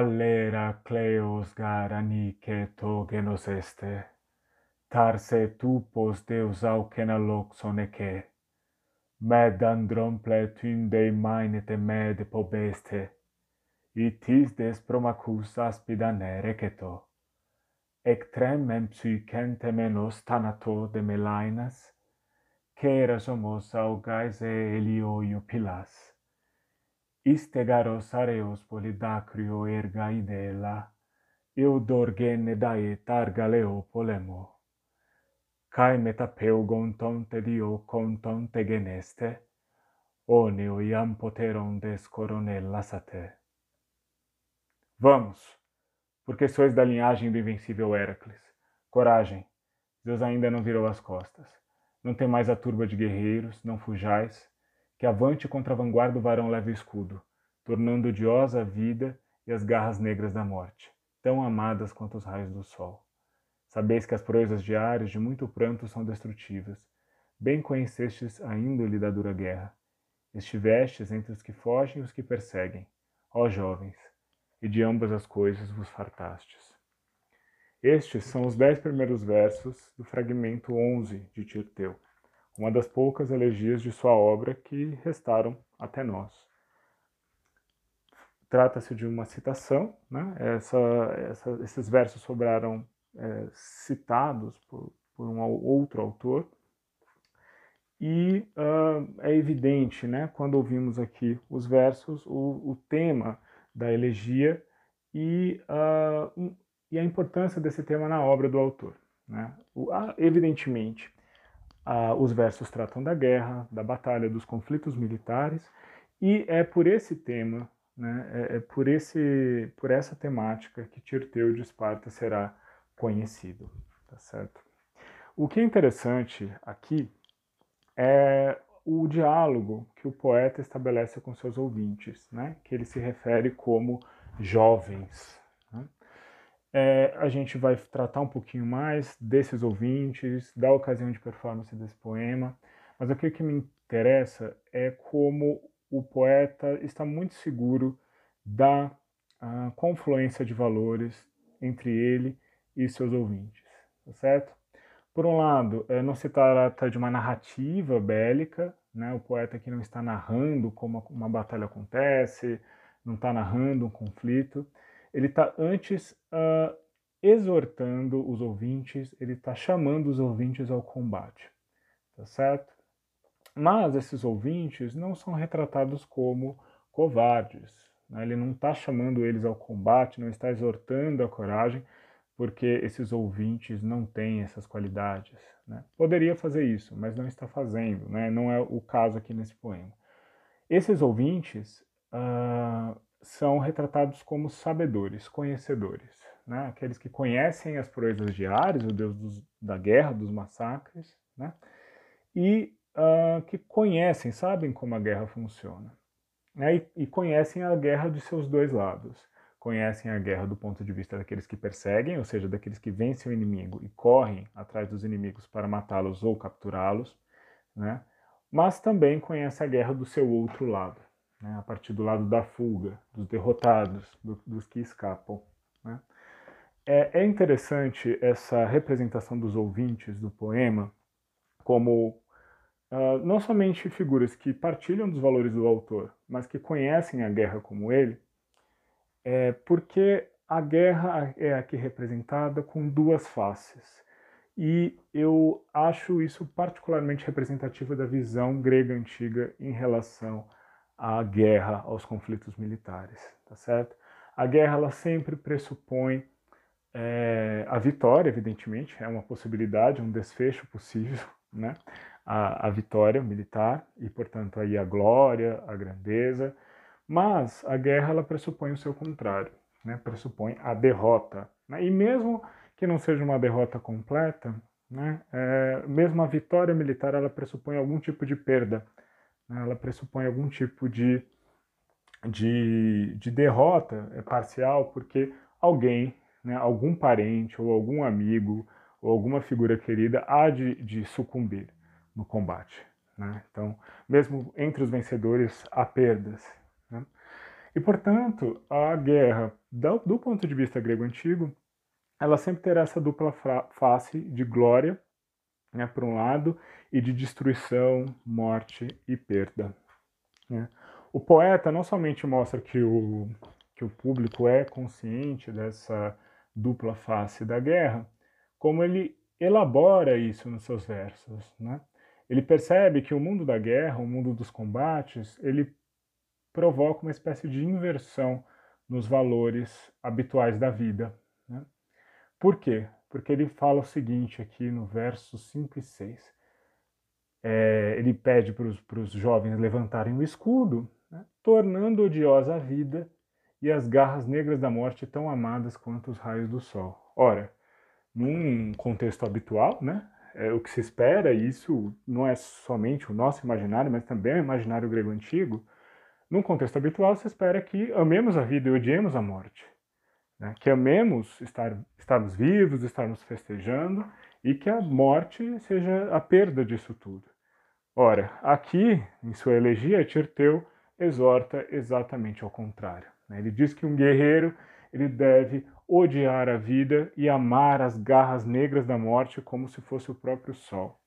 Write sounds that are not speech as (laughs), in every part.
Allera Cleos garanice to genos este, tarse tupos deus aucena loxon ece, med andromple tunde mainete med pobeste, itis des promacus aspida receto, ec tremem psychente menos tanato de melainas, queras homos augaise elioio pilas. Istegaros areos polidacrio erga idela, eudorgene dae targaleo polemo. Cae metapeu gontonte dio contonte geneste, oneo iam poteron des coronellas ate. Vamos, porque sois da linhagem do invencível Héracles. Coragem, Deus ainda não virou as costas. Não tem mais a turba de guerreiros, não fujais, que avante contra a vanguarda o varão leve o escudo, tornando odiosa a vida e as garras negras da morte, tão amadas quanto os raios do sol. Sabeis que as proezas diárias de muito pranto são destrutivas. Bem conhecestes a índole da dura guerra. Estivestes entre os que fogem e os que perseguem, ó jovens, e de ambas as coisas vos fartastes. Estes são os dez primeiros versos do fragmento 11 de Tirteu uma das poucas elegias de sua obra que restaram até nós. Trata-se de uma citação, né? essa, essa, esses versos sobraram é, citados por, por, um outro autor, e uh, é evidente, né, quando ouvimos aqui os versos, o, o tema da elegia e, uh, e a importância desse tema na obra do autor. Né? O, uh, evidentemente, ah, os versos tratam da guerra, da batalha, dos conflitos militares, e é por esse tema, né, é, é por, esse, por essa temática que Tirteu de Esparta será conhecido. Tá certo? O que é interessante aqui é o diálogo que o poeta estabelece com seus ouvintes, né, que ele se refere como jovens. É, a gente vai tratar um pouquinho mais desses ouvintes, da ocasião de performance desse poema, mas o que me interessa é como o poeta está muito seguro da uh, confluência de valores entre ele e seus ouvintes, tá certo? Por um lado, é, não se trata de uma narrativa bélica, né? o poeta aqui não está narrando como uma batalha acontece, não está narrando um conflito, ele está antes uh, exortando os ouvintes, ele está chamando os ouvintes ao combate, tá certo? Mas esses ouvintes não são retratados como covardes, né? ele não está chamando eles ao combate, não está exortando a coragem, porque esses ouvintes não têm essas qualidades. Né? Poderia fazer isso, mas não está fazendo, né? não é o caso aqui nesse poema. Esses ouvintes uh, são retratados como sabedores, conhecedores, né? aqueles que conhecem as proezas de Ares, o deus dos, da guerra, dos massacres, né? e uh, que conhecem, sabem como a guerra funciona, né? e, e conhecem a guerra de seus dois lados. Conhecem a guerra do ponto de vista daqueles que perseguem, ou seja, daqueles que vencem o inimigo e correm atrás dos inimigos para matá-los ou capturá-los, né? mas também conhecem a guerra do seu outro lado, né, a partir do lado da fuga, dos derrotados, do, dos que escapam. Né. É, é, interessante essa representação dos ouvintes do poema como uh, não somente figuras que partilham dos valores do autor, mas que conhecem a guerra como ele, é porque a guerra é aqui representada com duas faces. E eu acho isso particularmente representativo da visão grega antiga em relação à guerra, aos conflitos militares, tá certo? A guerra ela sempre pressupõe é, a vitória, evidentemente, é uma possibilidade, um desfecho possível, (laughs) né? A, a vitória militar e, portanto, aí a glória, a grandeza, mas a guerra ela pressupõe o seu contrário, né? Pressupõe a derrota, né? E mesmo que não seja uma derrota completa, né? É, mesmo a vitória militar ela pressupõe algum tipo de perda né? ela pressupõe algum tipo de, de, de derrota é parcial, porque alguém, né, algum parente ou algum amigo ou alguma figura querida há de, de sucumbir no combate. Né? Então, mesmo entre os vencedores, há perdas. Né? E, portanto, a guerra, do ponto de vista grego antigo, ela sempre terá essa dupla face de glória, né, por um lado, e de destruição, morte e perda. Né? O poeta não somente mostra que o, que o público é consciente dessa dupla face da guerra, como ele elabora isso nos seus versos. Né? Ele percebe que o mundo da guerra, o mundo dos combates, ele provoca uma espécie de inversão nos valores habituais da vida. Né? Por quê? Porque ele fala o seguinte aqui no verso 5 e 6. É, ele pede para os jovens levantarem o escudo, né? tornando odiosa a vida e as garras negras da morte tão amadas quanto os raios do sol. Ora, num contexto habitual, né, é, o que se espera, e isso não é somente o nosso imaginário, mas também o imaginário grego antigo, num contexto habitual se espera que amemos a vida e odiemos a morte. Né? Que amemos estar, estarmos vivos, estarmos festejando, e que a morte seja a perda disso tudo. Ora, aqui, em sua elegia, Tirteu exorta exatamente ao contrário. Né? Ele diz que um guerreiro ele deve odiar a vida e amar as garras negras da morte como se fosse o próprio sol.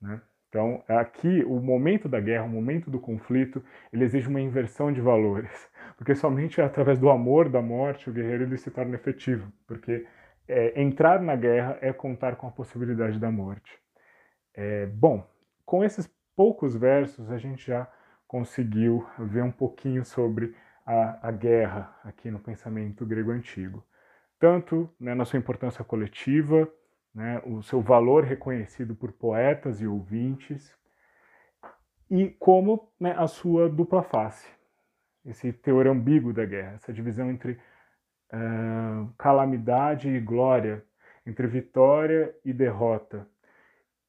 Né? Então, aqui, o momento da guerra, o momento do conflito, ele exige uma inversão de valores, (laughs) porque somente através do amor da morte o guerreiro ele se torna efetivo, porque é, entrar na guerra é contar com a possibilidade da morte. É, bom, com esses poucos versos a gente já conseguiu ver um pouquinho sobre a, a guerra aqui no pensamento grego antigo. Tanto né, na sua importância coletiva, né, o seu valor reconhecido por poetas e ouvintes, e como né, a sua dupla face, esse teor ambíguo da guerra, essa divisão entre uh, calamidade e glória, entre vitória e derrota,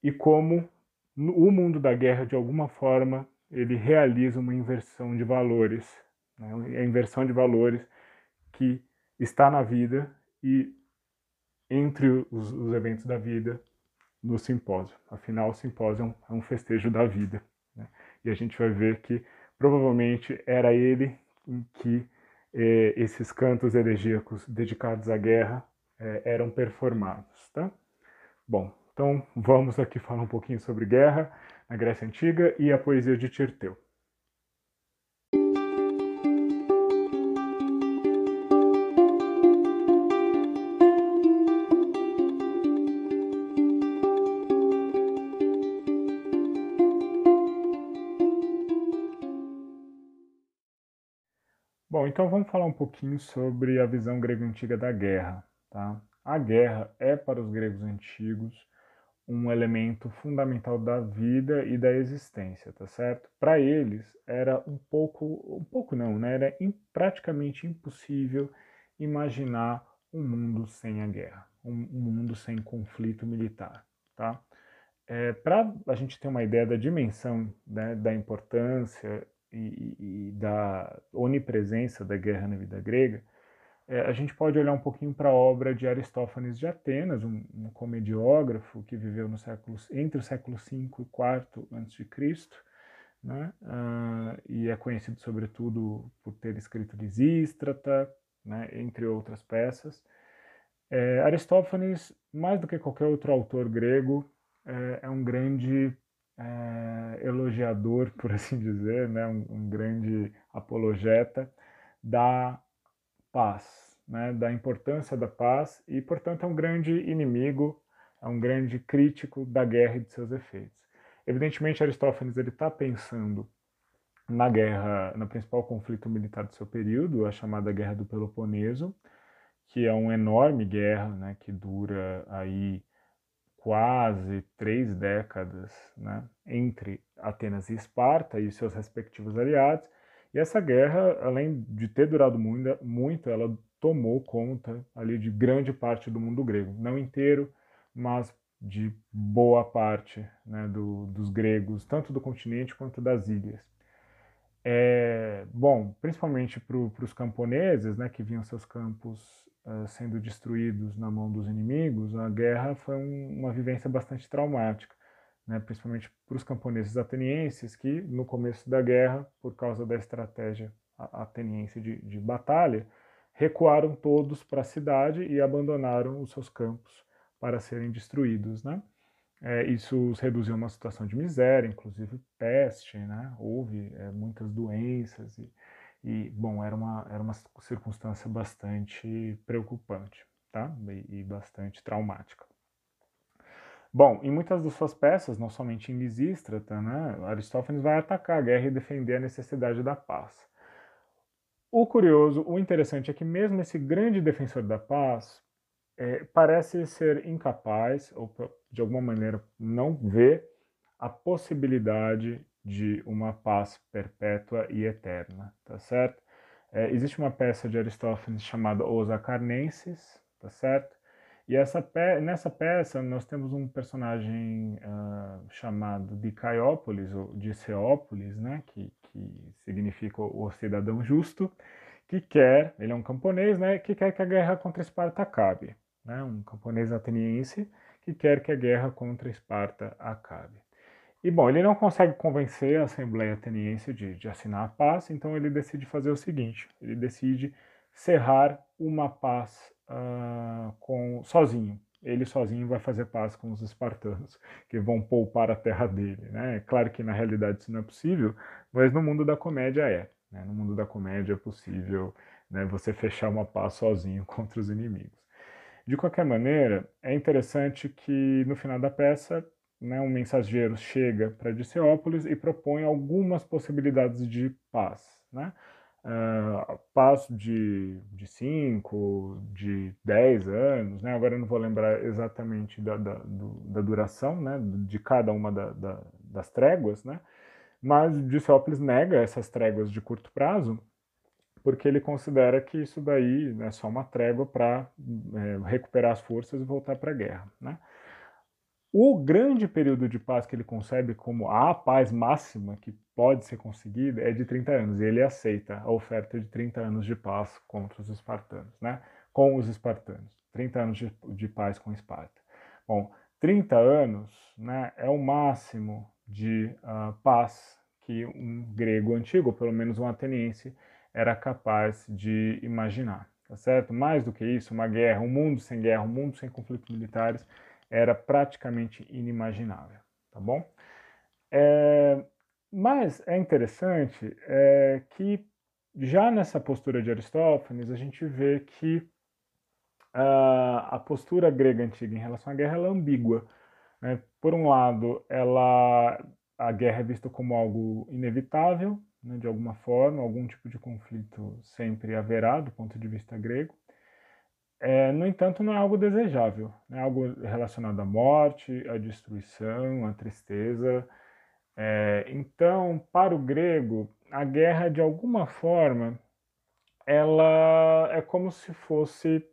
e como o mundo da guerra, de alguma forma, ele realiza uma inversão de valores né? a inversão de valores que está na vida e entre os, os eventos da vida no simpósio. Afinal, o simpósio é um, é um festejo da vida. Né? E a gente vai ver que provavelmente era ele em que eh, esses cantos elegíacos dedicados à guerra eh, eram performados. Tá? Bom, então vamos aqui falar um pouquinho sobre guerra na Grécia Antiga e a poesia de Tirteu. Então vamos falar um pouquinho sobre a visão grega antiga da guerra. Tá? A guerra é, para os gregos antigos, um elemento fundamental da vida e da existência, tá certo? Para eles era um pouco, um pouco não, né? Era praticamente impossível imaginar um mundo sem a guerra, um, um mundo sem conflito militar, tá? É, Para a gente ter uma ideia da dimensão né, da importância e, e da onipresença da guerra na vida grega, é, a gente pode olhar um pouquinho para a obra de Aristófanes de Atenas, um, um comediógrafo que viveu no século, entre o século V e IV a.C., né? Uh, e é conhecido sobretudo por ter escrito Lisístrata, né? entre outras peças. É, Aristófanes, mais do que qualquer outro autor grego, é, é um grande é, elogiador, por (laughs) assim dizer, né, um, um, grande apologeta da paz, né, da importância da paz e, portanto, é um grande inimigo, é um grande crítico da guerra e de seus efeitos. Evidentemente, Aristófanes ele está pensando na guerra, no principal conflito militar do seu período, a chamada Guerra do Peloponeso, que é uma enorme guerra, né, que dura aí quase três décadas né, entre Atenas e Esparta e seus respectivos aliados. E essa guerra, além de ter durado muito, muito, ela tomou conta ali de grande parte do mundo grego, não inteiro, mas de boa parte né, do, dos gregos, tanto do continente quanto das ilhas. É, bom, principalmente para os camponeses, né, que viam seus campos sendo destruídos na mão dos inimigos, a guerra foi um, uma vivência bastante traumática, né, principalmente para os camponeses atenienses que, no começo da guerra, por causa da estratégia ateniense de, de batalha, recuaram todos para a cidade e abandonaram os seus campos para serem destruídos, né? É, isso os reduziu a uma situação de miséria, inclusive peste, né? Houve é, muitas doenças e, e, bom, era uma, era uma circunstância bastante preocupante, tá? E, e bastante traumática. Bom, em muitas das suas peças, não somente em Lisístrata, né, Aristófanes vai atacar a guerra e defender a necessidade da paz. O curioso, o interessante é que mesmo esse grande defensor da paz é, parece ser incapaz, ou de alguma maneira não vê, a possibilidade de uma paz perpétua e eterna, tá certo? É, existe uma peça de Aristófanes chamada Os Acarnenses, tá certo? E essa pe nessa peça nós temos um personagem uh, chamado de Caiópolis, ou de Ceópolis, né, que, que significa o cidadão justo, que quer, ele é um camponês, né, que quer que a guerra contra Esparta acabe. Né, um camponês ateniense que quer que a guerra contra Esparta acabe. E bom, ele não consegue convencer a Assembleia Ateniense de, de assinar a paz, então ele decide fazer o seguinte: ele decide cerrar uma paz uh, com, sozinho. Ele sozinho vai fazer paz com os espartanos, que vão poupar a terra dele. Né? É claro que na realidade isso não é possível, mas no mundo da comédia é. Né? No mundo da comédia é possível né, você fechar uma paz sozinho (laughs) contra os inimigos. De qualquer maneira, é interessante que no final da peça né, um mensageiro chega para Diceópolis e propõe algumas possibilidades de paz. Né? uh, passo de 5, de 10 anos, né? agora eu não vou lembrar exatamente da, da, do, da duração né? de cada uma da, da, das tréguas, né? mas Diceópolis nega essas tréguas de curto prazo, porque ele considera que isso daí é só uma trégua para é, recuperar as forças e voltar para a guerra. Né? O grande período de paz que ele concebe como a paz máxima que pode ser conseguida é de 30 anos, e ele aceita a oferta de 30 anos de paz contra os espartanos, né? com os espartanos. 30 anos de, de paz com Esparta. Bom, 30 anos né, é o máximo de uh, paz que um grego antigo, ou pelo menos um ateniense, era capaz de imaginar. Tá certo? Mais do que isso, uma guerra, um mundo sem guerra, um mundo sem conflitos militares, era praticamente inimaginável, tá bom? É, mas é interessante é, que já nessa postura de Aristófanes a gente vê que uh, a postura grega antiga em relação à guerra é ambígua. Né? Por um lado, ela, a guerra é vista como algo inevitável, né, de alguma forma, algum tipo de conflito sempre haverá do ponto de vista grego. É, no entanto, não é algo desejável, é algo relacionado à morte, à destruição, à tristeza. É, então, para o grego, a guerra, de alguma forma, ela é como se fosse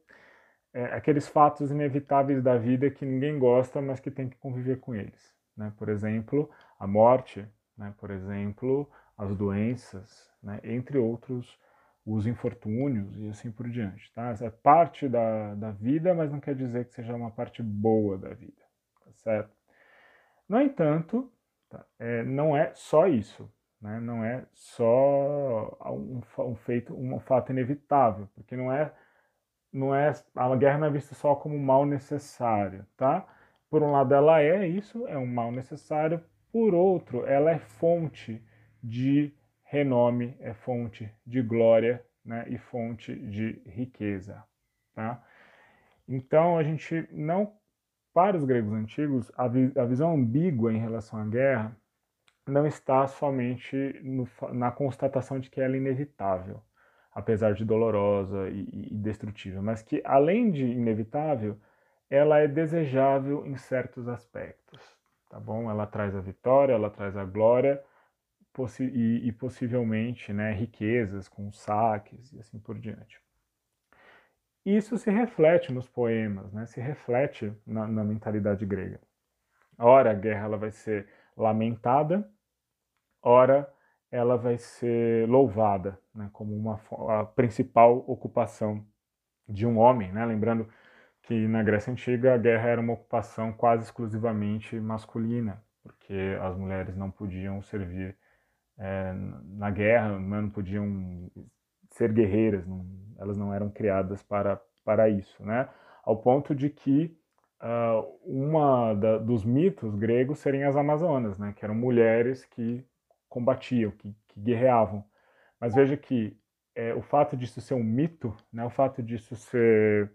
é, aqueles fatos inevitáveis da vida que ninguém gosta, mas que tem que conviver com eles. Né? Por exemplo, a morte, né? por exemplo, as doenças, né? entre outros os infortúnios e assim por diante. Tá? Essa é parte da, da vida, mas não quer dizer que seja uma parte boa da vida, tá certo? No entanto, tá? é, não é só isso, né? não é só um, um, feito, um fato inevitável, porque não é, não é, a guerra não é vista só como mal necessário, tá? Por um lado ela é isso, é um mal necessário, por outro ela é fonte de renome é fonte de glória né, e fonte de riqueza. Tá? Então, a gente não, para os gregos antigos, a, vi, a visão ambígua em relação à guerra não está somente no, na constatação de que ela é inevitável, apesar de dolorosa e, e mas que, além de inevitável, ela é desejável em certos aspectos. Tá bom? Ela traz a vitória, ela traz a glória, possi e, e, possivelmente né, riquezas com saques e assim por diante. Isso se reflete nos poemas, né, se reflete na, na mentalidade grega. Ora, a guerra ela vai ser lamentada, ora, ela vai ser louvada né, como uma, a principal ocupação de um homem. Né? Lembrando que na Grécia Antiga a guerra era uma ocupação quase exclusivamente masculina, porque as mulheres não podiam servir é, na guerra, né, não podiam ser guerreiras, não, elas não eram criadas para, para isso, né? Ao ponto de que uh, uma da, dos mitos gregos serem as Amazonas, né? Que eram mulheres que combatiam, que, que guerreavam. Mas veja que é, o fato disso ser um mito, né? O fato disso ser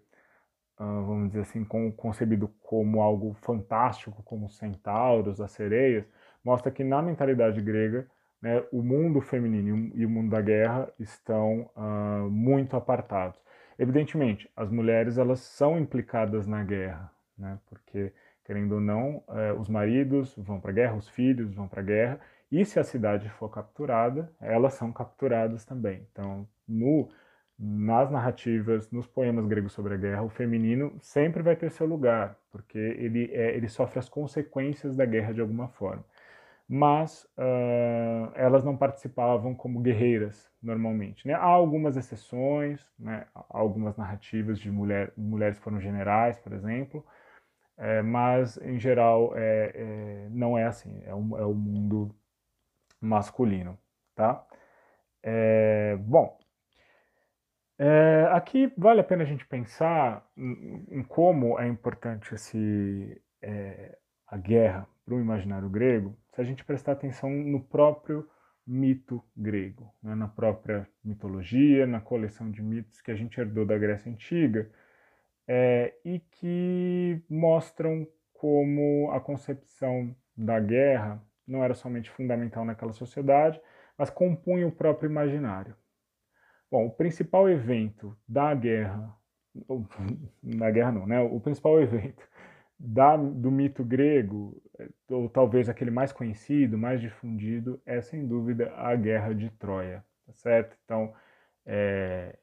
Uh, vamos dizer assim, com, concebido como algo fantástico, como os centauros, as sereias, mostra que na mentalidade grega né, o mundo feminino e o mundo da guerra estão uh, muito apartados. Evidentemente, as mulheres elas são implicadas na guerra, né, porque querendo ou não, eh, os maridos vão para a guerra, os filhos vão para a guerra, e se a cidade for capturada, elas são capturadas também. Então, no, nas narrativas, nos poemas gregos sobre a guerra, o feminino sempre vai ter seu lugar, porque ele, é, ele sofre as consequências da guerra de alguma forma mas uh, elas não participavam como guerreiras normalmente. Né? Há algumas exceções, né? há algumas narrativas de mulher, mulheres foram generais, por exemplo, é, mas em geral é, é, não é assim, é o, é o mundo masculino. Tá? É, bom, é, aqui vale a pena a gente pensar em, em como é importante esse, a guerra para o imaginário grego, se a gente prestar atenção no próprio mito grego, né, na própria mitologia, na coleção de mitos que a gente herdou da Grécia Antiga, é, e que mostram como a concepção da guerra não era somente fundamental naquela sociedade, mas compunha o próprio imaginário. Bom, o principal evento da guerra, (laughs) da guerra não, né? O principal evento da, do mito grego, ou talvez aquele mais conhecido, mais difundido, é sem dúvida a Guerra de Troia, tá certo? Então, é,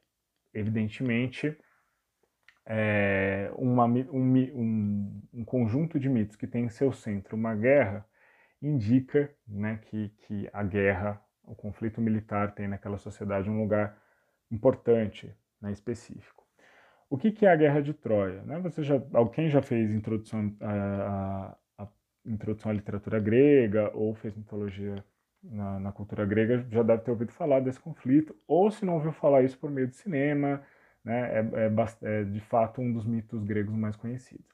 evidentemente, é uma, um, um, um, conjunto de mitos que tem em seu centro uma guerra indica né, que, que a guerra, o conflito militar tem naquela sociedade um lugar importante, né, específico. O que, que é a Guerra de Troia? Né? Você já, alguém já fez introdução a, a, introdução à literatura grega ou fez mitologia na, na, cultura grega já deve ter ouvido falar desse conflito, ou se não ouviu falar isso por meio do cinema, né? é, é, é de fato um dos mitos gregos mais conhecidos.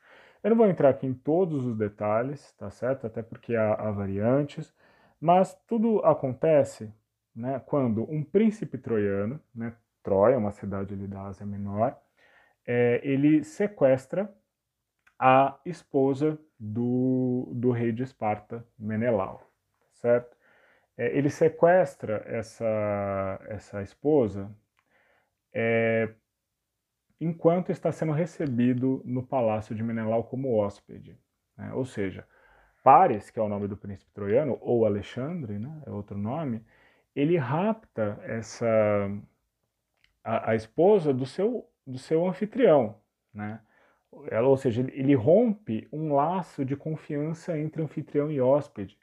Eu não vou entrar aqui em todos os detalhes, tá certo? Até porque há, há variantes, mas tudo acontece né, quando um príncipe troiano, né, Troia, uma cidade ali da Ásia Menor, é, ele sequestra a esposa do, do rei de Esparta, Menelau, certo? É, ele sequestra essa, essa esposa é, enquanto está sendo recebido no palácio de Menelau como hóspede. Né? Ou seja, Paris, que é o nome do príncipe troiano, ou Alexandre, né, é outro nome, ele rapta essa a, a esposa do seu do seu anfitrião, né? Ou seja, ele rompe um laço de confiança entre anfitrião e hóspede,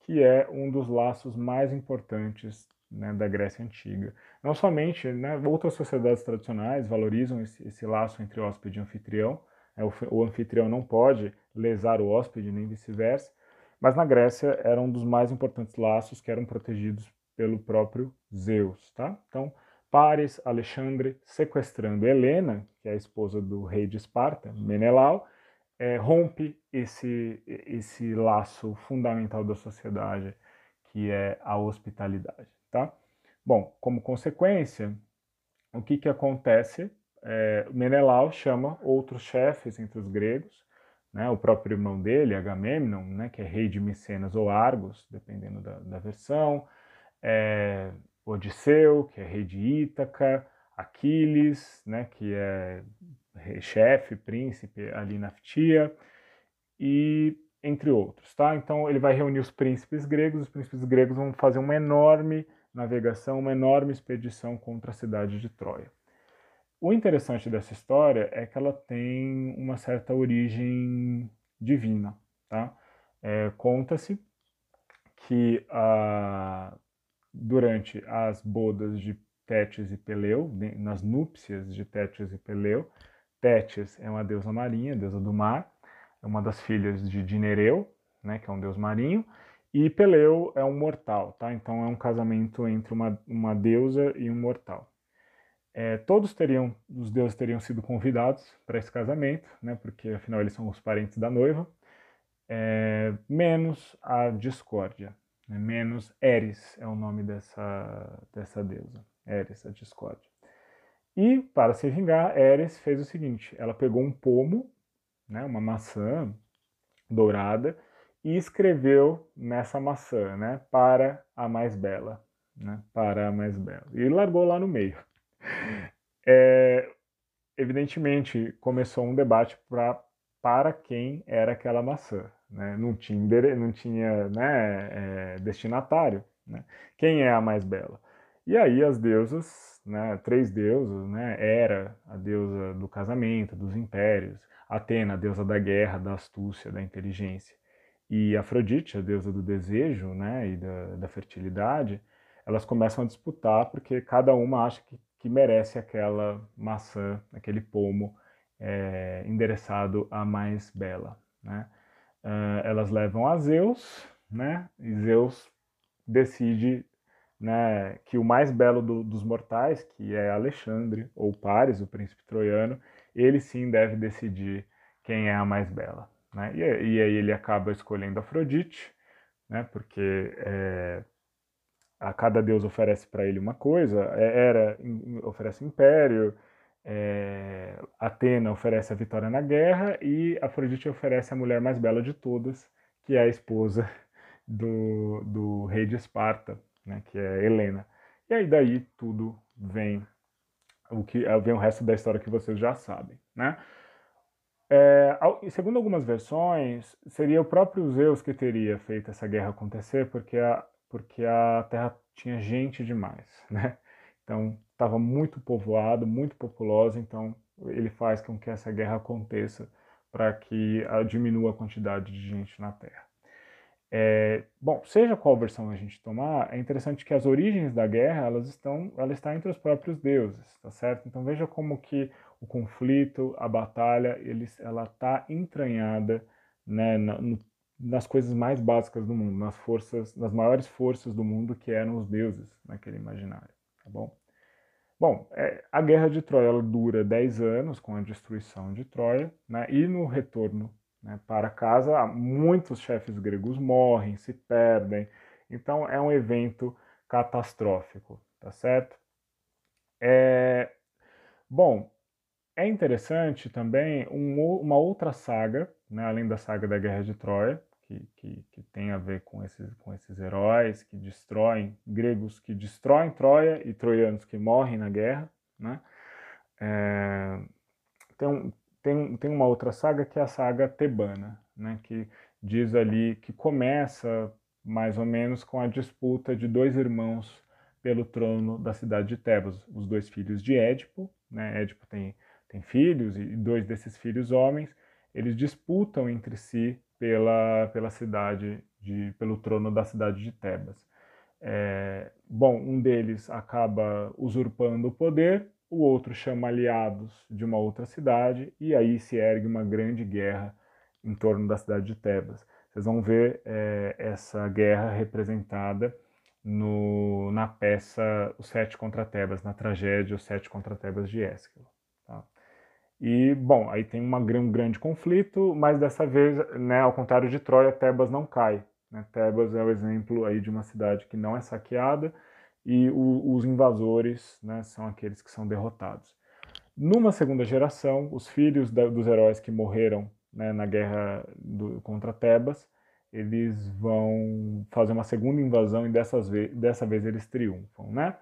que é um dos laços mais importantes né, da Grécia Antiga. Não somente, né, outras sociedades tradicionais valorizam esse, esse laço entre hóspede e anfitrião, né, o, o, anfitrião não pode lesar o hóspede, nem vice-versa, mas na Grécia era um dos mais importantes laços que eram protegidos pelo próprio Zeus. Tá? Então, Paris, Alexandre, sequestrando Helena, que é a esposa do rei de Esparta, Menelau, é, rompe esse, esse laço fundamental da sociedade, que é a hospitalidade. Tá? Bom, como consequência, o que, que acontece? É, Menelau chama outros chefes entre os gregos, né, o próprio irmão dele, Agamemnon, né, que é rei de Micenas ou Argos, dependendo da, da versão, é, Odisseu, que é rei de Ítaca, Aquiles, né, que é chefe, príncipe ali na Ftia, e entre outros, tá? Então ele vai reunir os príncipes gregos, os príncipes gregos vão fazer uma enorme navegação, uma enorme expedição contra a cidade de Troia. O interessante dessa história é que ela tem uma certa origem divina, tá? É, Conta-se que a durante as bodas de Tétis e Peleu, nas núpcias de Tétis e Peleu. Tétis é uma deusa marinha, deusa do mar, é uma das filhas de Dinereu, né, que é um deus marinho, E Peleu é um mortal, tá? Então é um casamento entre uma, uma deusa e um mortal. É, todos teriam, os deuses teriam sido convidados para esse casamento, né? Porque afinal eles são os parentes da noiva. É, menos a discórdia? Menos Eris é o nome dessa, dessa deusa, Eris, a discórdia. E, para se vingar, Eris fez o seguinte: ela pegou um pomo, né, uma maçã dourada, e escreveu nessa maçã, né, para a mais bela, né, para a mais bela. E largou lá no meio. (laughs) É, evidentemente, começou um debate pra, para quem era aquela maçã. Né? Não tinha, não tinha né, é, destinatário. Né? Quem é a mais bela? E aí as deusas, né, três deusas, né, Hera, a deusa do casamento, dos impérios, Atena, a deusa da guerra, da astúcia, da inteligência, e Afrodite, a deusa do desejo né, e da, da fertilidade, elas começam a disputar porque cada uma acha que, que merece aquela maçã, aquele pomo é, endereçado à mais bela. Né? Uh, elas levam a Zeus, né? e Zeus decide né, que o mais belo do, dos mortais, que é Alexandre, ou Paris, o príncipe troiano, ele sim deve decidir quem é a mais bela. Né? E, e aí ele acaba escolhendo Afrodite, né, porque é, a cada deus oferece para ele uma coisa, é, Hera oferece império, é, Atena oferece a vitória na guerra e Afrodite oferece a mulher mais bela de todas, que é a esposa (laughs) do, do rei de Esparta, né, que é Helena. E aí daí tudo vem o que vem o resto da história que vocês já sabem, né? É, segundo algumas versões, seria o próprio Zeus que teria feito essa guerra acontecer, porque a, porque a Terra tinha gente demais, (laughs) né? Então estava muito povoado, muito populosa, então ele faz com que essa guerra aconteça para que diminua a quantidade de gente na Terra. É, bom, seja qual versão a gente tomar, é interessante que as origens da guerra elas estão, ela está entre os próprios deuses, tá certo? Então veja como que o conflito, a batalha, eles, ela está entranhada né, na, no, nas coisas mais básicas do mundo, nas forças, nas maiores forças do mundo que eram os deuses naquele imaginário, tá bom? Bom, é, a guerra de Troia ela dura 10 anos com a destruição de Troia, né, e no retorno né, para casa, muitos chefes gregos morrem, se perdem, então é um evento catastrófico, tá certo? É, bom, é interessante também um, uma outra saga, né, além da saga da Guerra de Troia, que, que, que, tem a ver com esses, com esses heróis que destroem, gregos que destroem Troia e troianos que morrem na guerra. Né? É, tem, tem, tem uma outra saga que é a saga tebana, né? que diz ali que começa mais ou menos com a disputa de dois irmãos pelo trono da cidade de Tebas, os dois filhos de Édipo. Né? Édipo tem, tem filhos e dois desses filhos homens, eles disputam entre si pela, pela cidade, de, pelo trono da cidade de Tebas. É, bom, um deles acaba usurpando o poder, o outro chama aliados de uma outra cidade, e aí se ergue uma grande guerra em torno da cidade de Tebas. Vocês vão ver é, essa guerra representada no, na peça Os Sete contra Tebas, na tragédia Os Sete contra Tebas de Ésquilo. E, bom, aí tem uma, um grande conflito, mas dessa vez, né, ao contrário de Troia, Tebas não cai. Né? Tebas é o exemplo aí de uma cidade que não é saqueada e o, os invasores né, são aqueles que são derrotados. Numa segunda geração, os filhos da, dos heróis que morreram né, na guerra do, contra Tebas, eles vão fazer uma segunda invasão e dessas ve dessa vez eles triunfam, né?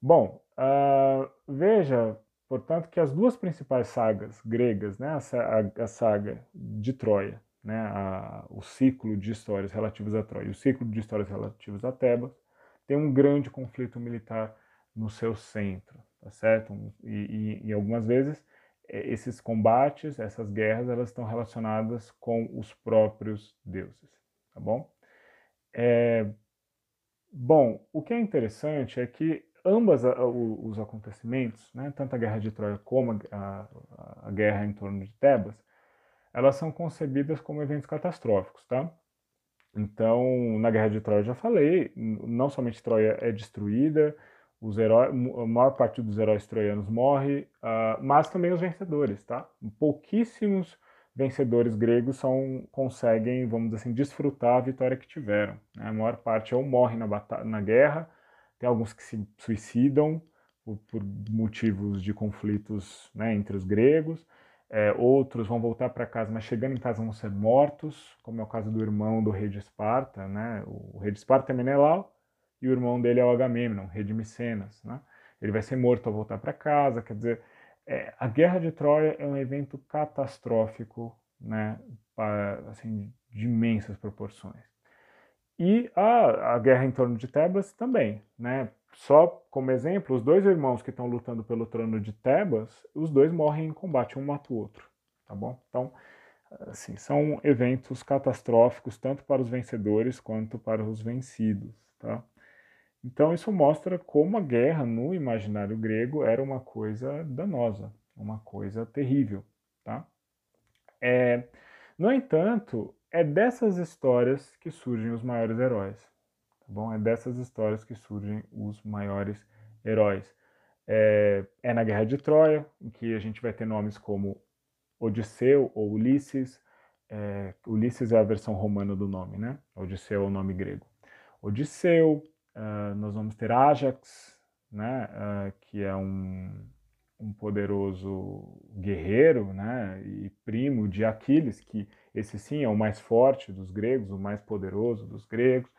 Bom, uh, veja Portanto, que as duas principais sagas gregas, né, a, a saga de Troia, né, a, o ciclo de histórias relativas a Troia e o ciclo de histórias relativas a Tebas, tem um grande conflito militar no seu centro, tá certo? E, e, e algumas vezes é, esses combates, essas guerras, elas estão relacionadas com os próprios deuses, tá bom? É, bom, o que é interessante é que ambas a, os acontecimentos, né, tanto a guerra de Troia como a, a, a, guerra em torno de Tebas, elas são concebidas como eventos catastróficos, tá? Então, na Guerra de Troia, eu já falei, não somente Troia é destruída, os heróis, a maior parte dos heróis troianos morre, uh, mas também os vencedores, tá? Pouquíssimos vencedores gregos são, conseguem, vamos dizer assim, desfrutar a vitória que tiveram. Né? A maior parte ou morre na, na guerra, tem alguns que se suicidam por, por motivos de conflitos né, entre os gregos, é, outros vão voltar para casa, mas chegando em casa vão ser mortos, como é o caso do irmão do rei de Esparta, né? O rei de Esparta é Menelau e o irmão dele é o Agamemnon, rei de Micenas, né? Ele vai ser morto ao voltar para casa, quer dizer, é, a guerra de Troia é um evento catastrófico, né? Assim, de imensas proporções. E a, a guerra em torno de Tebas também, né? Só como exemplo, os dois irmãos que estão lutando pelo trono de Tebas, os dois morrem em combate, um mata o outro, tá bom? Então, assim, são eventos catastróficos tanto para os vencedores quanto para os vencidos, tá? Então isso mostra como a guerra no imaginário grego era uma coisa danosa, uma coisa terrível, tá? É, no entanto, é dessas histórias que surgem os maiores heróis. Tá bom? É dessas histórias que surgem os maiores heróis. É, é na Guerra de Troia, em que a gente vai ter nomes como Odisseu ou Ulisses. É, Ulisses é a versão romana do nome, né? Odisseu é o nome grego. Odisseu, uh, nós vamos ter Ajax, né? Uh, que é um, um poderoso guerreiro, né? E primo de Aquiles, que esse sim é o mais forte dos gregos, o mais poderoso dos gregos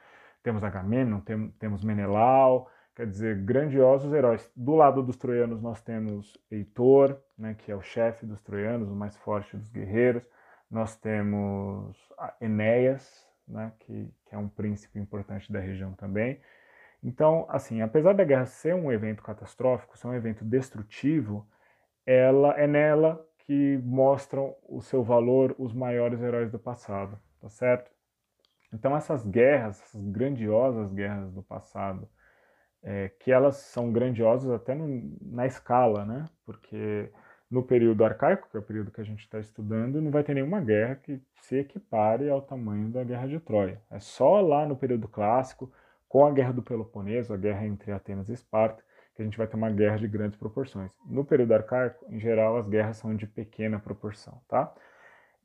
temos Agamemnon, tem, temos Menelau, quer dizer, grandiosos heróis. Do lado dos troianos nós temos Heitor, né, que é o chefe dos troianos, o mais forte dos guerreiros. Nós temos Enéas, né, que, que é um príncipe importante da região também. Então, assim, apesar da guerra ser um evento catastrófico, ser um evento destrutivo, ela é nela que mostram o seu valor os maiores heróis do passado, tá certo? Então essas guerras, essas grandiosas guerras do passado, é, que elas são grandiosas até no, na escala, né? Porque no período arcaico, que é o período que a gente está estudando, não vai ter nenhuma guerra que se equipare ao tamanho da Guerra de Troia. É só lá no período clássico, com a Guerra do Peloponeso, a guerra entre Atenas e Esparta, que a gente vai ter uma guerra de grandes proporções. No período arcaico, em geral, as guerras são de pequena proporção, tá?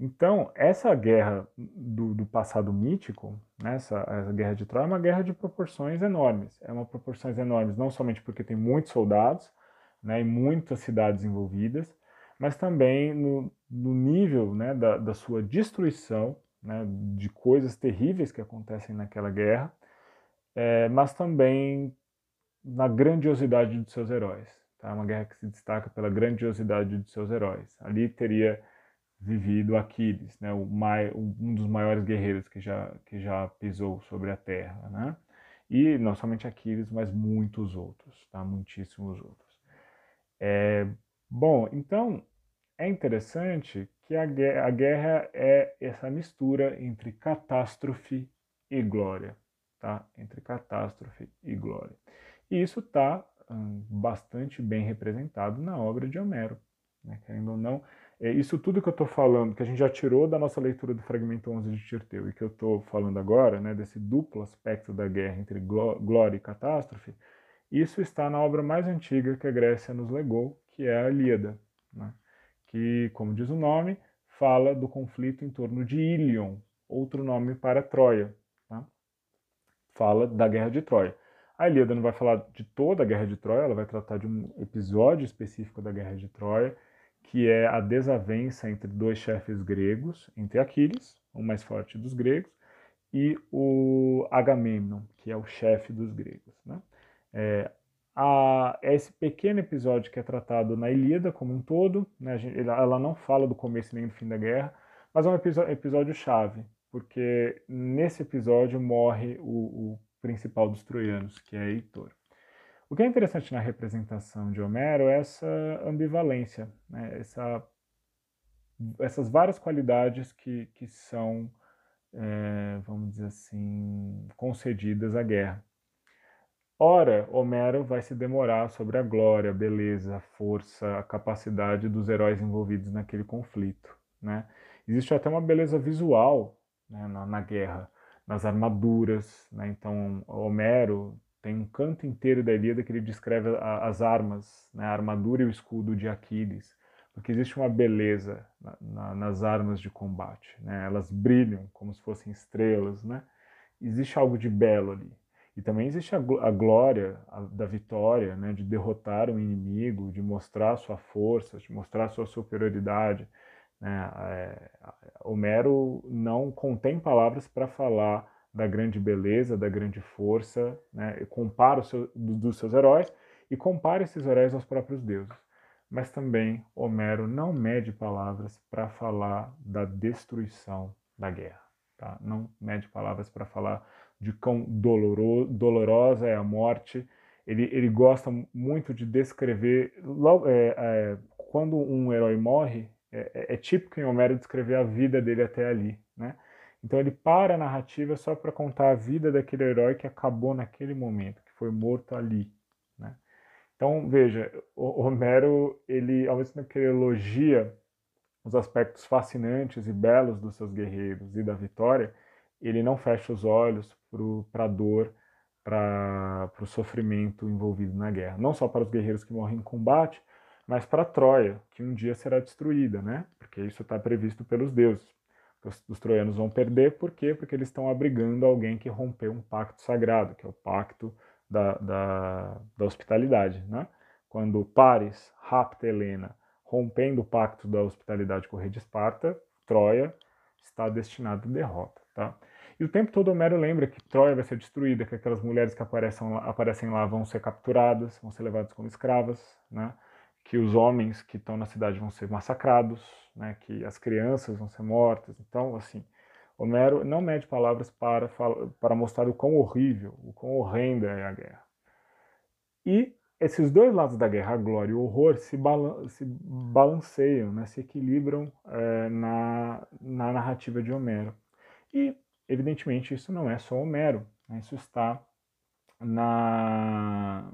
Então, essa guerra do, do passado mítico, né, essa, essa, guerra de Troia, é uma guerra de proporções enormes. É uma proporções enormes, não somente porque tem muitos soldados né, e muitas cidades envolvidas, mas também no, no nível né, da, da, sua destruição, né, de coisas terríveis que acontecem naquela guerra, é, mas também na grandiosidade dos seus heróis. Tá? Uma guerra que se destaca pela grandiosidade dos seus heróis. Ali teria vivido Aquiles, né, mai, um dos maiores guerreiros que já, que já pisou sobre a terra. Né? E não somente Aquiles, mas muitos outros, tá? muitíssimos outros. É, bom, então é interessante que a guerra, a guerra é essa mistura entre catástrofe e glória. Tá? Entre catástrofe e glória. E isso está hum, bastante bem representado na obra de Homero. Né? Querendo ou não, é, isso tudo que eu estou falando, que a gente já tirou da nossa leitura do fragmento 11 de Tirteu e que eu estou falando agora, né, desse duplo aspecto da guerra entre glória e catástrofe, isso está na obra mais antiga que a Grécia nos legou, que é a Ilíada, né, que, como diz o nome, fala do conflito em torno de Ilion, outro nome para Troia. Tá? Fala da Guerra de Troia. A Ilíada não vai falar de toda a Guerra de Troia, ela vai tratar de um episódio específico da Guerra de Troia, que é a desavença entre dois chefes gregos, entre Aquiles, o mais forte dos gregos, e o Agamemnon, que é o chefe dos gregos. Né? É, a, é esse pequeno episódio que é tratado na Ilíada como um todo, né? ela não fala do começo nem do fim da guerra, mas é um episódio chave, porque nesse episódio morre o, o principal dos troianos, que é Heitor. O que é interessante na representação de Homero é essa ambivalência, né? essa, essas várias qualidades que, que são, é, vamos dizer assim, concedidas à guerra. Ora, Homero vai se demorar sobre a glória, a beleza, a força, a capacidade dos heróis envolvidos naquele conflito. Né? Existe até uma beleza visual né, na, na guerra nas armaduras. Né? Então, Homero tem um canto inteiro da Ilíada que ele descreve as armas, né? a armadura e o escudo de Aquiles, porque existe uma beleza na, na, nas armas de combate. Né? Elas brilham como se fossem estrelas. Né? Existe algo de belo ali. E também existe a, a glória a, da vitória, né? de derrotar um inimigo, de mostrar sua força, de mostrar sua superioridade. Né? É, Homero não contém palavras para falar da grande beleza, da grande força, né? compara seu, dos seus heróis e compara esses heróis aos próprios deuses. Mas também Homero não mede palavras para falar da destruição da guerra. Tá? Não mede palavras para falar de quão doloro, dolorosa é a morte. Ele, ele gosta muito de descrever. Logo, é, é, quando um herói morre, é, é, é, típico em Homero descrever a vida dele até ali, né? Então ele para a narrativa só para contar a vida daquele herói que acabou naquele momento, que foi morto ali, né? Então veja, o Homero ele ao mesmo tempo que ele elogia os aspectos fascinantes e belos dos seus guerreiros e da vitória, ele não fecha os olhos para a dor, para o sofrimento envolvido na guerra. Não só para os guerreiros que morrem em combate, mas para Troia, que um dia será destruída, né? Porque isso está previsto pelos deuses. Os, os, troianos vão perder, por quê? Porque eles estão abrigando alguém que rompeu um pacto sagrado, que é o pacto da, da, da hospitalidade, né? Quando Paris rapta Helena, rompendo o pacto da hospitalidade com o rei de Esparta, Troia está destinada à derrota, tá? E o tempo todo Homero lembra que Troia vai ser destruída, que aquelas mulheres que aparecem aparecem lá vão ser capturadas, vão ser levadas como escravas, né? Que os homens que estão na cidade vão ser massacrados, né, que as crianças vão ser mortas. Então, assim, Homero não mede palavras para, para mostrar o quão horrível, o quão horrenda é a guerra. E esses dois lados da guerra, a glória e o horror, se, balan se balanceiam, né, se equilibram é, na, na narrativa de Homero. E, evidentemente, isso não é só Homero, né, isso está na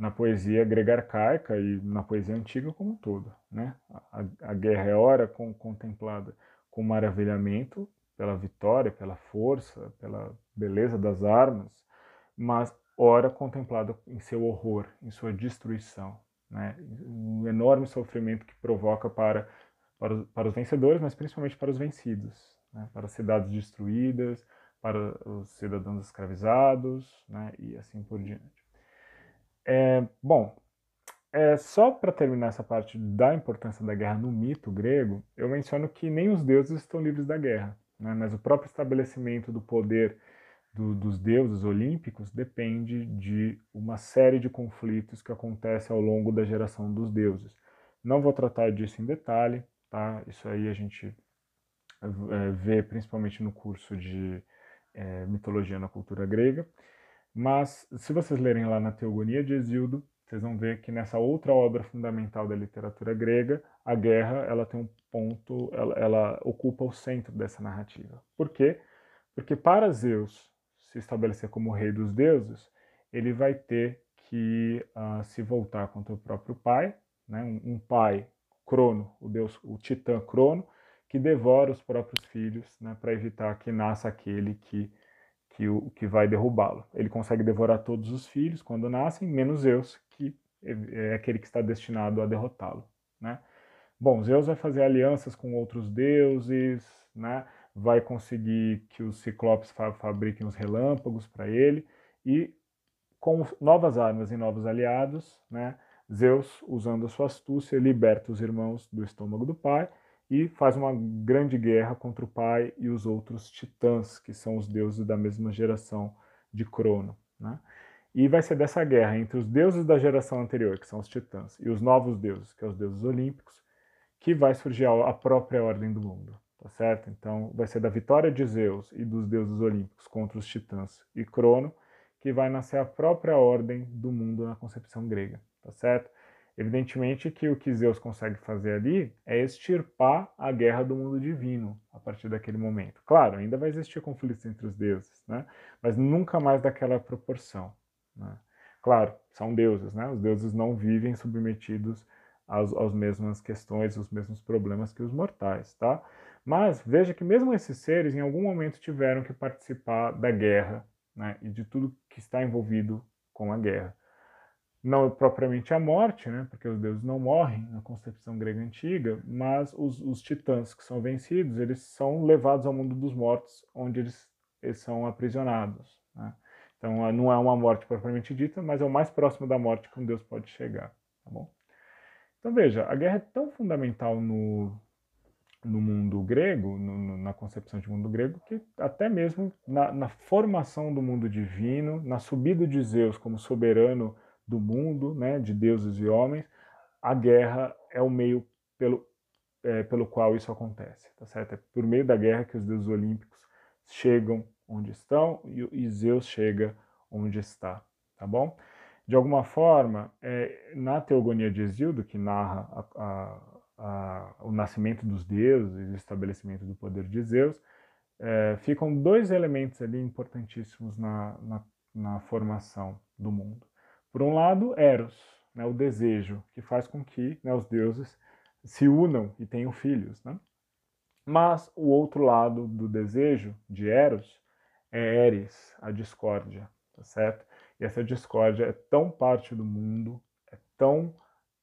na poesia grega arcaica e na poesia antiga como um todo. Né? A, a guerra é ora com, contemplada com maravilhamento pela vitória, pela força, pela beleza das armas, mas ora contemplada em seu horror, em sua destruição. Né? O enorme sofrimento que provoca para, para, para os vencedores, mas principalmente para os vencidos, né? para as cidades destruídas, para os cidadãos escravizados né? e assim por diante. É, bom, é, só para terminar essa parte da importância da guerra no mito grego, eu menciono que nem os deuses estão livres da guerra, né? mas o próprio estabelecimento do poder do, dos deuses olímpicos depende de uma série de conflitos que acontecem ao longo da geração dos deuses. Não vou tratar disso em detalhe, tá? Isso aí a gente é, vê principalmente no curso de é, mitologia na cultura grega. Mas, se vocês lerem lá na Teogonia de Exildo, vocês vão ver que nessa outra obra fundamental da literatura grega, a guerra ela tem um ponto, ela, ela ocupa o centro dessa narrativa. Por quê? Porque para Zeus se estabelecer como rei dos deuses, ele vai ter que uh, se voltar contra o próprio pai, né? um, um pai, Crono, o deus, o titã Crono, que devora os próprios filhos né? para evitar que nasça aquele que que, o, que vai derrubá-lo. Ele consegue devorar todos os filhos quando nascem, menos Zeus, que é, é aquele que está destinado a derrotá-lo. Né? Bom, Zeus vai fazer alianças com outros deuses, né? vai conseguir que os ciclopes fa fabriquem os relâmpagos para ele, e com novas armas e novos aliados, né? Zeus, usando a sua astúcia, liberta os irmãos do estômago do pai e faz uma grande guerra contra o pai e os outros titãs, que são os deuses da mesma geração de Crono. Né? E vai ser dessa guerra entre os deuses da geração anterior, que são os titãs, e os novos deuses, que são os deuses olímpicos, que vai surgir a própria ordem do mundo. Tá certo? Então, vai ser da vitória de Zeus e dos deuses olímpicos contra os titãs e Crono que vai nascer a própria ordem do mundo na concepção grega. Tá certo? Evidentemente que o que Zeus consegue fazer ali é extirpar a guerra do mundo divino a partir daquele momento. Claro, ainda vai existir conflitos entre os deuses, né? mas nunca mais daquela proporção. Né? Claro, são deuses, né? os deuses não vivem submetidos às, às mesmas questões, os mesmos problemas que os mortais, tá? Mas veja que mesmo esses seres em algum momento tiveram que participar da guerra né, e de tudo que está envolvido com a guerra. Não propriamente a morte, né, porque os deuses não morrem na concepção grega antiga, mas os, os titãs que são vencidos, eles são levados ao mundo dos mortos, onde eles, eles são aprisionados. Né? Então não é uma morte propriamente dita, mas é o mais próximo da morte que um deus pode chegar. Tá bom? Então veja, a guerra é tão fundamental no, no mundo grego, no, na concepção de mundo grego, que até mesmo na, na, formação do mundo divino, na subida de Zeus como soberano do mundo, né, de deuses e homens, a guerra é o meio pelo, é, pelo qual isso acontece, tá certo? É por meio da guerra que os deuses olímpicos chegam onde estão e, e Zeus chega onde está, tá bom? De alguma forma, é, na Teogonia de Exildo, que narra a, a a, o nascimento dos deuses e o estabelecimento do poder de Zeus, é, ficam dois elementos ali importantíssimos na, na, na, formação do mundo. Por um lado, Eros, né, o desejo, que faz com que né, os deuses se unam e tenham filhos. Né? Mas o outro lado do desejo de Eros é Eris, a discórdia, tá certo? E essa discórdia é tão parte do mundo, é tão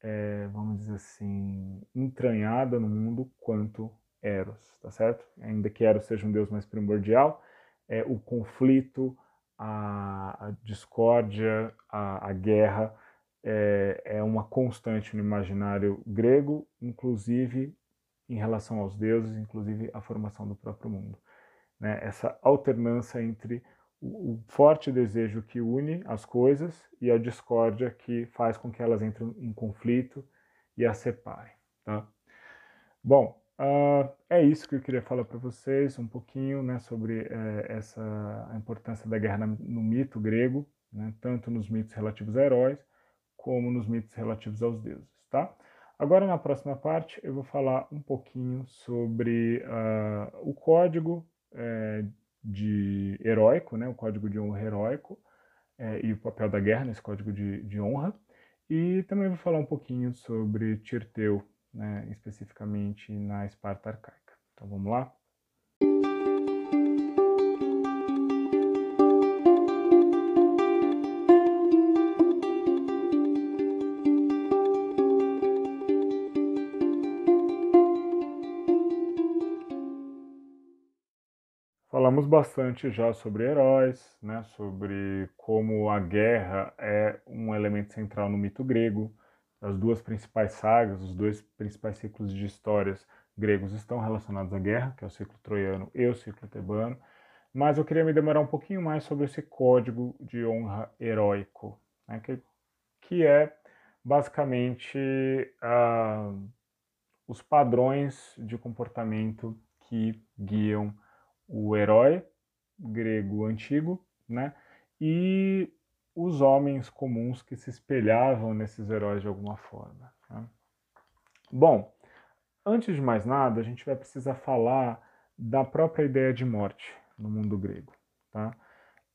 é, vamos dizer assim, entranhada no mundo quanto Eros, tá certo? Ainda que Eros seja um deus mais primordial, é, o conflito, a, discórdia, a, a guerra é, é, uma constante no imaginário grego, inclusive em relação aos deuses, inclusive a formação do próprio mundo. Né? Essa alternância entre o forte desejo que une as coisas e a discórdia que faz com que elas entrem em conflito e as separem. Tá? Bom, uh, é isso que eu queria falar para vocês, um pouquinho né, sobre uh, essa, a importância da guerra no mito grego, né, tanto nos mitos relativos a heróis, como nos mitos relativos aos deuses. Tá? Agora, na próxima parte, eu vou falar um pouquinho sobre uh, o código eh, de heróico, né, o código de honra heróico, é, e o papel da guerra nesse código de, de honra. E também vou falar um pouquinho sobre Tirteu, né, especificamente na Esparta arcaica. Então vamos lá? Falamos bastante já sobre heróis, né, sobre como a guerra é um elemento central no mito grego. As duas principais sagas, os dois principais ciclos de histórias gregos estão relacionados à guerra, que é o ciclo troiano e o ciclo tebano. Mas eu queria me demorar um pouquinho mais sobre esse código de honra heróico, né, que, que é basicamente uh, os padrões de comportamento que guiam o herói grego antigo, né? E os homens comuns que se espelhavam nesses heróis de alguma forma. Né? Bom, antes de mais nada, a gente vai precisar falar da própria ideia de morte no mundo grego. Tá?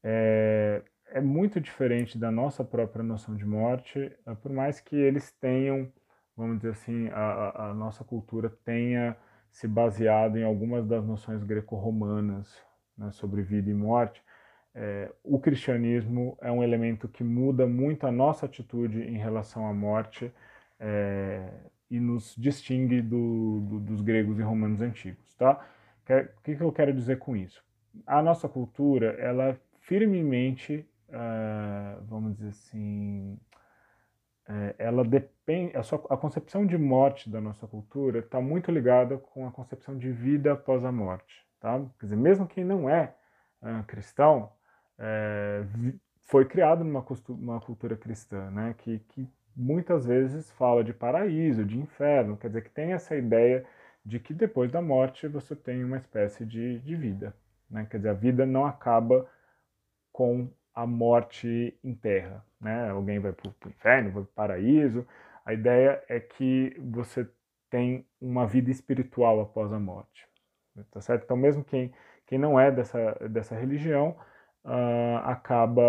É, é muito diferente da nossa própria noção de morte, é, por mais que eles tenham, vamos dizer assim, a, a nossa cultura tenha se baseado em algumas das noções greco-romanas né, sobre vida e morte, é, o cristianismo é um elemento que muda muito a nossa atitude em relação à morte é, e nos distingue do, do, dos gregos e romanos antigos. Tá? O que, que eu quero dizer com isso? A nossa cultura, ela firmemente, uh, vamos dizer assim, é, ela depende, a, sua, a concepção de morte da nossa cultura está muito ligada com a concepção de vida após a morte. Tá? Quer dizer, mesmo quem não é uh, cristão, é, foi criado numa uma cultura cristã, né? que, que muitas vezes fala de paraíso, de inferno, quer dizer, que tem essa ideia de que depois da morte você tem uma espécie de, de vida. Né? Quer dizer, a vida não acaba com a morte em terra. Né? Alguém vai para o inferno, vai para o paraíso. A ideia é que você tem uma vida espiritual após a morte. Tá certo? Então, mesmo quem, quem não é dessa, dessa religião, uh, acaba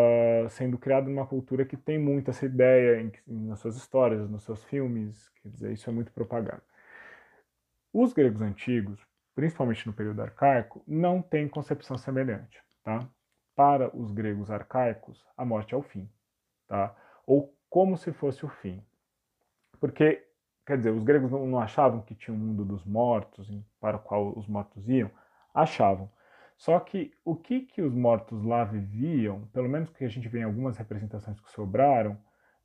sendo criado numa cultura que tem muito essa ideia em, nas suas histórias, nos seus filmes, quer dizer, isso é muito propagado. Os gregos antigos, principalmente no período arcaico, não têm concepção semelhante, tá? Para os gregos arcaicos, a morte é o fim, tá? Ou como se fosse o fim. Porque, quer dizer, os gregos não, não achavam que tinha um mundo dos mortos para o qual os mortos iam? Achavam. Só que o que, que os mortos lá viviam, pelo menos que a gente vê em algumas representações que sobraram,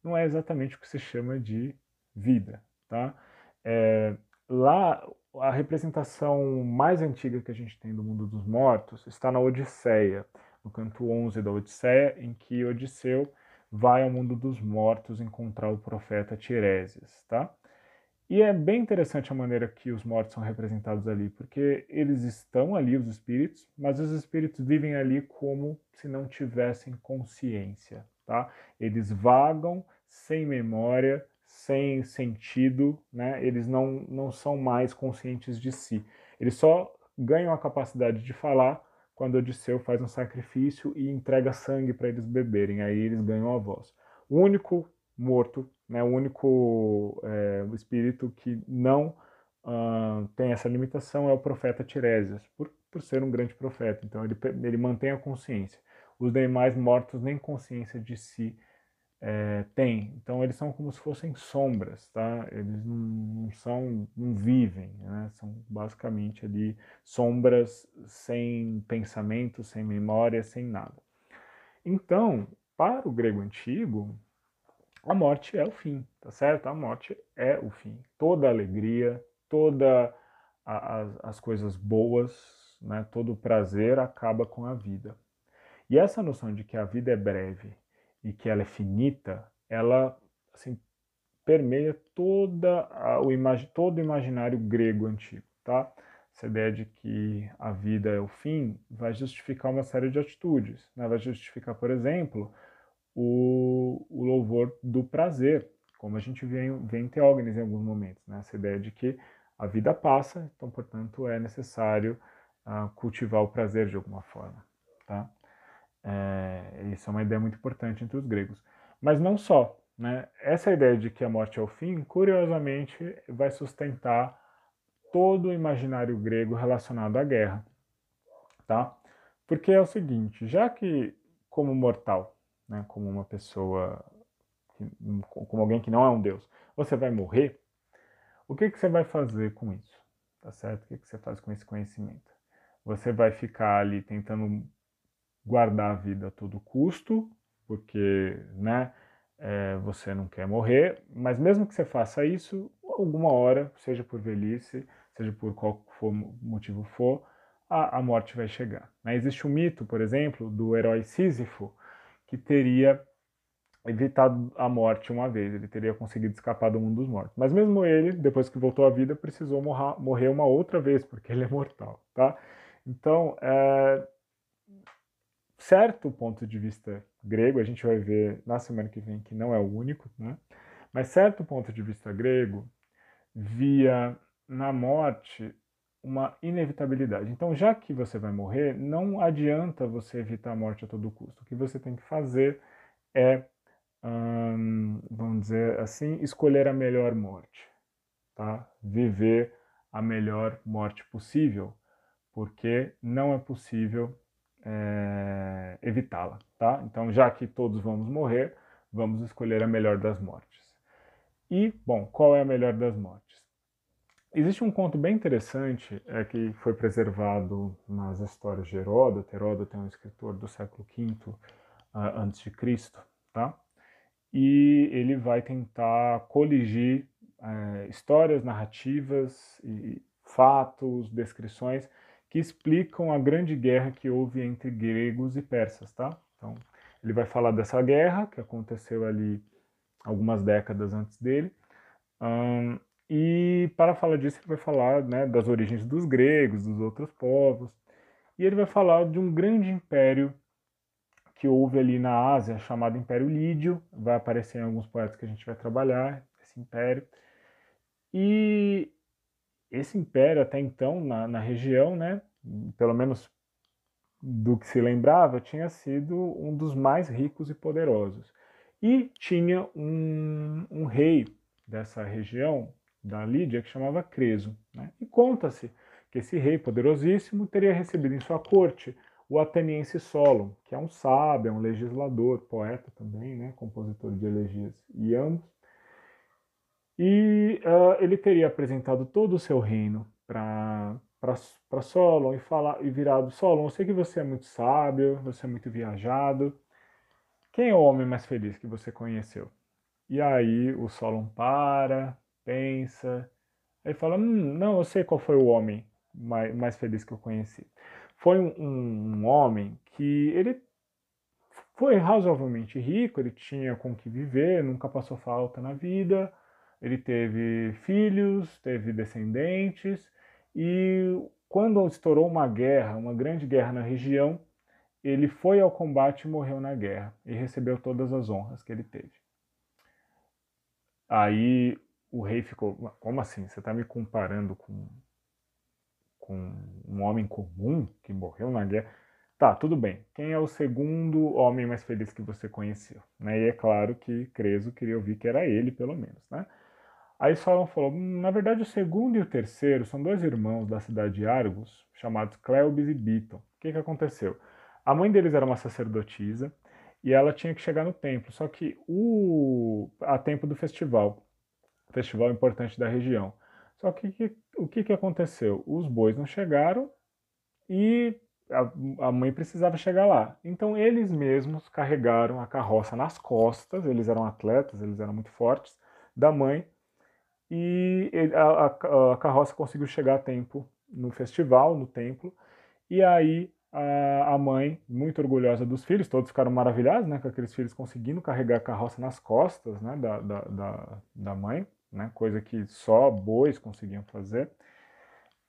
não é exatamente o que se chama de vida. Tá? É, lá, a representação mais antiga que a gente tem do mundo dos mortos está na Odisseia, no canto 11 da Odisseia, em que Odisseu vai ao mundo dos mortos encontrar o profeta Tiresias. Tá? E é bem interessante a maneira que os mortos são representados ali, porque eles estão ali, os espíritos, mas os espíritos vivem ali como se não tivessem consciência, tá? Eles vagam sem memória, sem sentido, né? Eles não, não são mais conscientes de si. Eles só ganham a capacidade de falar quando Odisseu faz um sacrifício e entrega sangue para eles beberem, aí eles ganham a voz. O único morto, né, o único é, espírito que não uh, tem essa limitação é o profeta Tiresias, por, por ser um grande profeta. Então ele, ele mantém a consciência. Os demais mortos nem consciência de si é, têm. Então eles são como se fossem sombras, tá? Eles não, não são, não vivem, né? São basicamente ali sombras sem pensamento, sem memória, sem nada. Então, para o grego antigo, a morte é o fim, tá certo? A morte é o fim. Toda alegria, toda a, as, as coisas boas, né, todo o prazer acaba com a vida. E essa noção de que a vida é breve e que ela é finita, ela assim, permeia toda a, o todo o imaginário grego antigo, tá? Essa ideia de que a vida é o fim vai justificar uma série de atitudes. Né? Vai justificar, por exemplo, o, o louvor do prazer, como a gente vê, vê em Teógenes em alguns momentos, né? essa ideia de que a vida passa, então, portanto, é necessário uh, cultivar o prazer de alguma forma. Tá? É, isso é uma ideia muito importante entre os gregos. Mas não só. Né? Essa ideia de que a morte é o fim, curiosamente, vai sustentar todo o imaginário grego relacionado à guerra. Tá? Porque é o seguinte, já que, como mortal, né, como uma pessoa, como alguém que não é um Deus, você vai morrer, o que, que você vai fazer com isso? Tá certo? O que, que você faz com esse conhecimento? Você vai ficar ali tentando guardar a vida a todo custo, porque né, é, você não quer morrer, mas mesmo que você faça isso, alguma hora, seja por velhice, seja por qual for, motivo for, a, a morte vai chegar. Né? Existe um mito, por exemplo, do herói Sísifo, que teria evitado a morte uma vez, ele teria conseguido escapar do mundo dos mortos. Mas mesmo ele, depois que voltou à vida, precisou morrer, uma outra vez, porque ele é mortal, tá? Então, é, certo ponto de vista grego, a gente vai ver na semana que vem que não é o único, né? Mas certo ponto de vista grego via na morte uma inevitabilidade. Então, já que você vai morrer, não adianta você evitar a morte a todo custo. O que você tem que fazer é, hum, vamos dizer assim, escolher a melhor morte, tá? Viver a melhor morte possível, porque não é possível é, evitá-la, tá? Então, já que todos vamos morrer, vamos escolher a melhor das mortes. E, bom, qual é a melhor das mortes? Existe um conto bem interessante é, que foi preservado nas histórias de Heródoto. Heródoto é um escritor do século V uh, de Cristo, tá? E ele vai tentar coligir uh, histórias, narrativas, e fatos, descrições que explicam a grande guerra que houve entre gregos e persas, tá? Então, ele vai falar dessa guerra que aconteceu ali algumas décadas antes dele. Um, e para falar disso, ele vai falar né, das origens dos gregos, dos outros povos. E ele vai falar de um grande império que houve ali na Ásia, chamado Império Lídio. Vai aparecer em alguns poetas que a gente vai trabalhar, esse império. E esse império, até então, na, na região, né, pelo menos do que se lembrava, tinha sido um dos mais ricos e poderosos. E tinha um, um rei dessa região, da Lídia, que chamava Creso. Né? E conta-se que esse rei poderosíssimo teria recebido em sua corte o ateniense Solon, que é um sábio, é um legislador, poeta também, né? compositor de elegias e ambos. E uh, ele teria apresentado todo o seu reino para Solon e, falar, e virado: Solon, eu sei que você é muito sábio, você é muito viajado. Quem é o homem mais feliz que você conheceu? E aí o Solon para, pensa, aí fala: hum, Não, eu sei qual foi o homem mais, mais feliz que eu conheci. Foi um, um, homem que ele foi razoavelmente rico, ele tinha com que viver, nunca passou falta na vida ele teve filhos, teve descendentes, e quando estourou uma guerra, uma grande guerra na região, ele foi ao combate e morreu na guerra, e recebeu todas as honras que ele teve. Aí o rei ficou, como assim? Você está me comparando com, com um homem comum que morreu na guerra? Tá, tudo bem. Quem é o segundo homem mais feliz que você conheceu? Né? E é claro que Creso queria ouvir que era ele, pelo menos, né? Aí Solon falou: hum, na verdade, o segundo e o terceiro são dois irmãos da cidade de Argos, chamados Cleobis e Biton. O que, que aconteceu? A mãe deles era uma sacerdotisa e ela tinha que chegar no templo, só que o a tempo do festival, festival importante da região. Só que, o que, que aconteceu? Os bois não chegaram e a, a, mãe precisava chegar lá. Então eles mesmos carregaram a carroça nas costas, eles eram atletas, eles eram muito fortes, da mãe e a, a, a, carroça conseguiu chegar a tempo no festival, no templo, e aí a, a, mãe, muito orgulhosa dos filhos, todos ficaram maravilhados, né, com aqueles filhos conseguindo carregar a carroça nas costas, né, da, da, da, da mãe, né, coisa que só bois conseguiam fazer.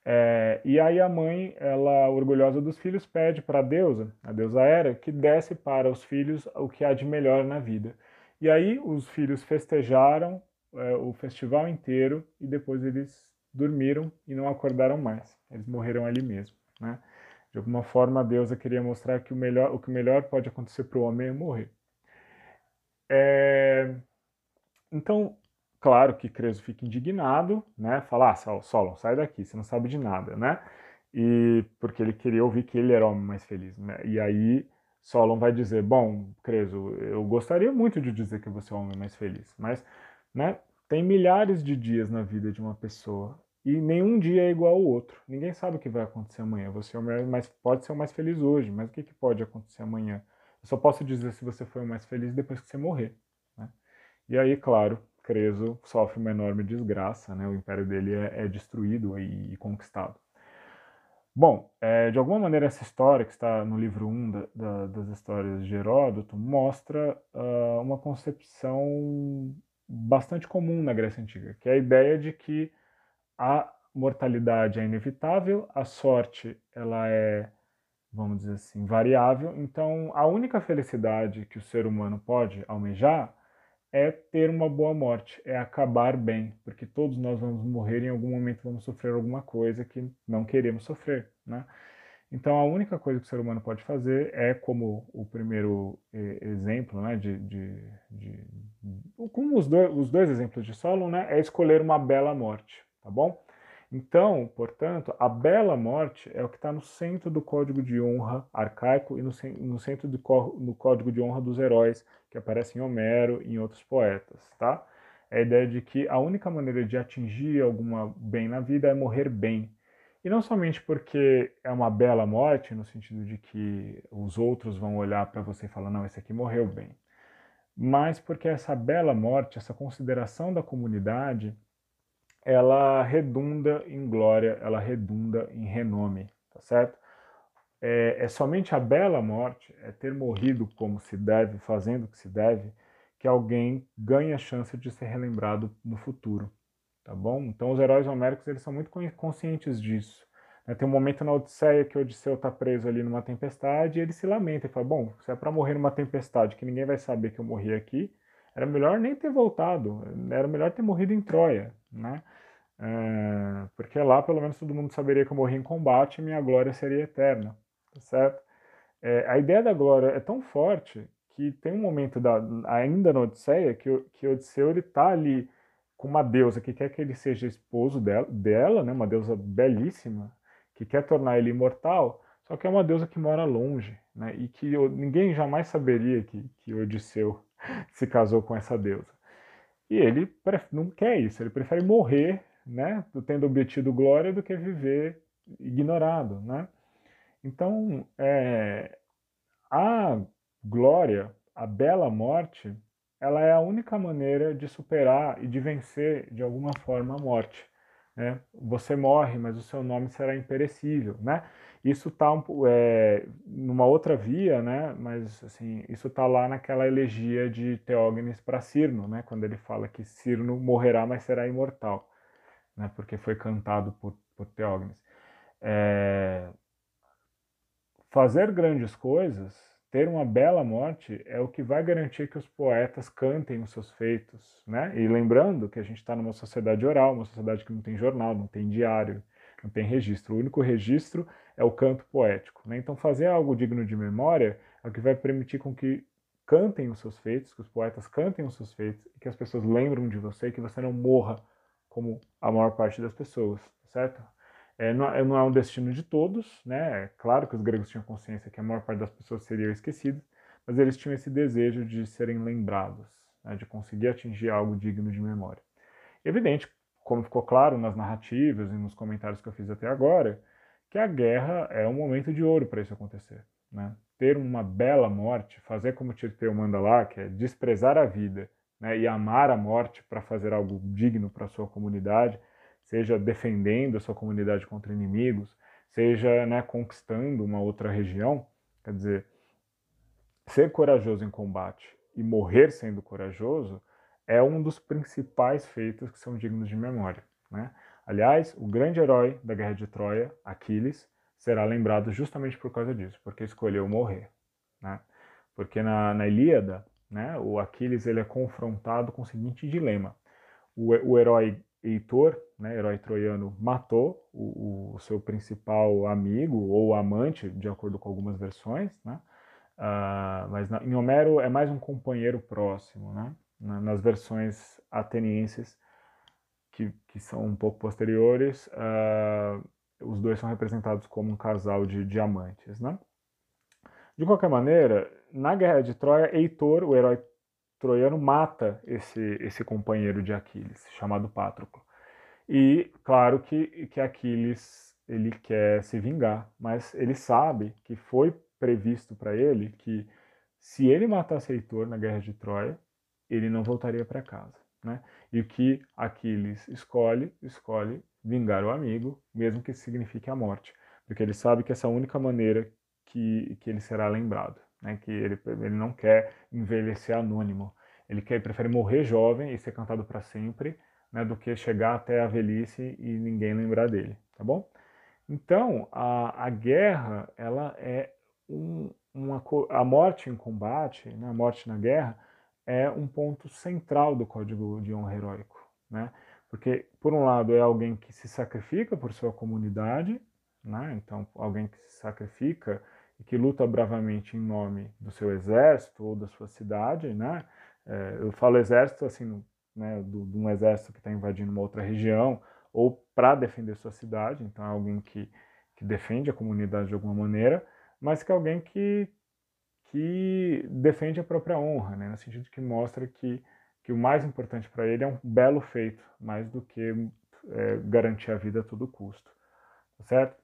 É, e aí a mãe, ela orgulhosa dos filhos, pede para a deusa, a deusa Hera, que desse para os filhos o que há de melhor na vida. E aí os filhos festejaram é, o festival inteiro e depois eles dormiram e não acordaram mais. Eles morreram ali mesmo, né? De alguma forma, a deusa queria mostrar que o melhor, o que melhor pode acontecer para o homem é morrer. É... Então, claro que Creso fica indignado, né? Fala, ah, Solon, sai daqui, você não sabe de nada, né? E porque ele queria ouvir que ele era o homem mais feliz, né? E aí Solon vai dizer, bom, Creso, eu gostaria muito de dizer que você é o homem mais feliz, mas né? Tem milhares de dias na vida de uma pessoa e nenhum dia é igual ao outro. Ninguém sabe o que vai acontecer amanhã. Você é o mais, pode ser o mais feliz hoje, mas o que, que pode acontecer amanhã? Eu só posso dizer se você foi o mais feliz depois que você morrer. Né? E aí, claro, Creso sofre uma enorme desgraça, né? o império dele é, é destruído e, e, conquistado. Bom, é, de alguma maneira essa história que está no livro 1 da, da, das histórias de Heródoto mostra uh, uma concepção bastante comum na Grécia Antiga, que é a ideia de que a mortalidade é inevitável, a sorte ela é, vamos dizer assim, variável. Então, a única felicidade que o ser humano pode almejar é ter uma boa morte, é acabar bem, porque todos nós vamos morrer em algum momento, vamos sofrer alguma coisa que não queremos sofrer, né? Então, a única coisa que o ser humano pode fazer é, como o primeiro exemplo, né, de, de, de, como os, dois, os dois exemplos de Solon, né, é escolher uma bela morte, tá bom? Então, portanto, a bela morte é o que está no centro do código de honra arcaico e no, centro do no código de honra dos heróis, que aparece em Homero e em outros poetas, tá? É a ideia de que a única maneira de atingir alguma bem na vida é morrer bem, e não somente porque é uma bela morte, no sentido de que os outros vão olhar para você e falar, não, esse aqui morreu bem. Mas porque essa bela morte, essa consideração da comunidade, ela redunda em glória, ela redunda em renome, tá certo? É, é somente a bela morte, é ter morrido como se deve, fazendo o que se deve, que alguém ganha a chance de ser relembrado no futuro tá bom? Então os heróis homéricos eles são muito conscientes disso. Né? Tem um momento na Odisseia que Odisseu está preso ali numa tempestade e ele se lamenta e fala, bom, se é para morrer numa tempestade que ninguém vai saber que eu morri aqui, era melhor nem ter voltado, era melhor ter morrido em Troia, né? É, porque lá pelo menos todo mundo saberia que eu morri em combate e minha glória seria eterna, tá certo? é, a ideia da glória é tão forte que tem um momento da, ainda na Odisseia que, que Odisseu ele está ali com uma deusa que quer que ele seja esposo dela, dela, né, uma deusa belíssima, que quer tornar ele imortal, só que é uma deusa que mora longe, né, e que ninguém jamais saberia que, que Odisseu (laughs) se casou com essa deusa. E ele não quer isso, ele prefere morrer, né, tendo obtido glória, do que viver ignorado, né. Então, é, a glória, a bela morte, ela é a única maneira de superar e de vencer de alguma forma a morte. Né? Você morre, mas o seu nome será imperecível, né? Isso está é, numa outra via, né? Mas assim, isso está lá naquela elegia de Teógenes para Cirno, né? Quando ele fala que Cirno morrerá, mas será imortal, né? Porque foi cantado por, por Teógenes. É... Fazer grandes coisas ter uma bela morte é o que vai garantir que os poetas cantem os seus feitos, né? E lembrando que a gente está numa sociedade oral, uma sociedade que não tem jornal, não tem diário, não tem registro. O único registro é o canto poético, né? Então fazer algo digno de memória é o que vai permitir com que cantem os seus feitos, que os poetas cantem os seus feitos, e que as pessoas lembram de você e que você não morra como a maior parte das pessoas, certo? É, não, é, não, é um destino de todos, né? É claro que os gregos tinham consciência que a maior parte das pessoas seriam esquecidas, mas eles tinham esse desejo de serem lembrados, né? de conseguir atingir algo digno de memória. Evidente, como ficou claro nas narrativas e nos comentários que eu fiz até agora, que a guerra é um momento de ouro para isso acontecer. Né? Ter uma bela morte, fazer como Tirteu manda lá, que é desprezar a vida né? e amar a morte para fazer algo digno para sua comunidade, seja defendendo a sua comunidade contra inimigos, seja né, conquistando uma outra região. Quer dizer, ser corajoso em combate e morrer sendo corajoso é um dos principais feitos que são dignos de memória. Né? Aliás, o grande herói da Guerra de Troia, Aquiles, será lembrado justamente por causa disso, porque escolheu morrer. Né? Porque na, na Ilíada, né, o Aquiles ele é confrontado com o seguinte dilema. O, o herói Heitor, né, herói troiano, matou o, o, seu principal amigo ou amante, de acordo com algumas versões, né? Uh, mas na, em Homero é mais um companheiro próximo, né? Na, nas versões atenienses, que, que são um pouco posteriores, uh, os dois são representados como um casal de diamantes, né? De qualquer maneira, na Guerra de Troia, Heitor, o herói troiano mata esse, esse companheiro de Aquiles, chamado Patroclo. E claro que, que Aquiles ele quer se vingar, mas ele sabe que foi previsto para ele que se ele matasse Heitor na guerra de Troia, ele não voltaria para casa. Né? E o que Aquiles escolhe, escolhe vingar o amigo, mesmo que signifique a morte, porque ele sabe que essa é a única maneira que, que ele será lembrado né, que ele, ele não quer envelhecer anônimo. Ele quer, prefere morrer jovem e ser cantado para sempre, né, do que chegar até a velhice e ninguém lembrar dele, tá bom? Então, a, a guerra, ela é um, uma, a morte em combate, né, a morte na guerra, é um ponto central do código de honra heróico, né? Porque, por um lado, é alguém que se sacrifica por sua comunidade, né? Então, alguém que se sacrifica e que luta bravamente em nome do seu exército ou da sua cidade, né? É, eu falo exército assim, né, do, de um exército que está invadindo uma outra região ou para defender sua cidade, então é alguém que, que defende a comunidade de alguma maneira, mas que é alguém que, que defende a própria honra, né, no sentido que mostra que, que o mais importante para ele é um belo feito, mais do que é, garantir a vida a todo custo, tá certo?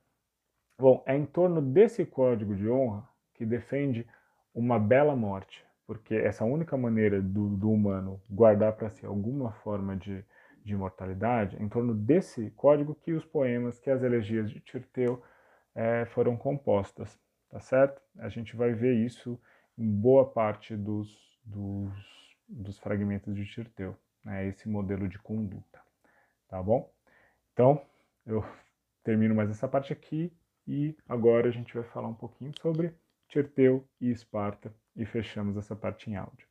Bom, é em torno desse código de honra que defende uma bela morte, porque essa única maneira do, do humano guardar para si alguma forma de, de imortalidade, é em torno desse código que os poemas, que as elegias de Tirteu é, foram compostas, tá certo? A gente vai ver isso em boa parte dos, dos, dos fragmentos de Tirteu, né? esse modelo de conduta, tá bom? Então, eu termino mais essa parte aqui e agora a gente vai falar um pouquinho sobre Tirteu e Esparta e fechamos essa parte em áudio.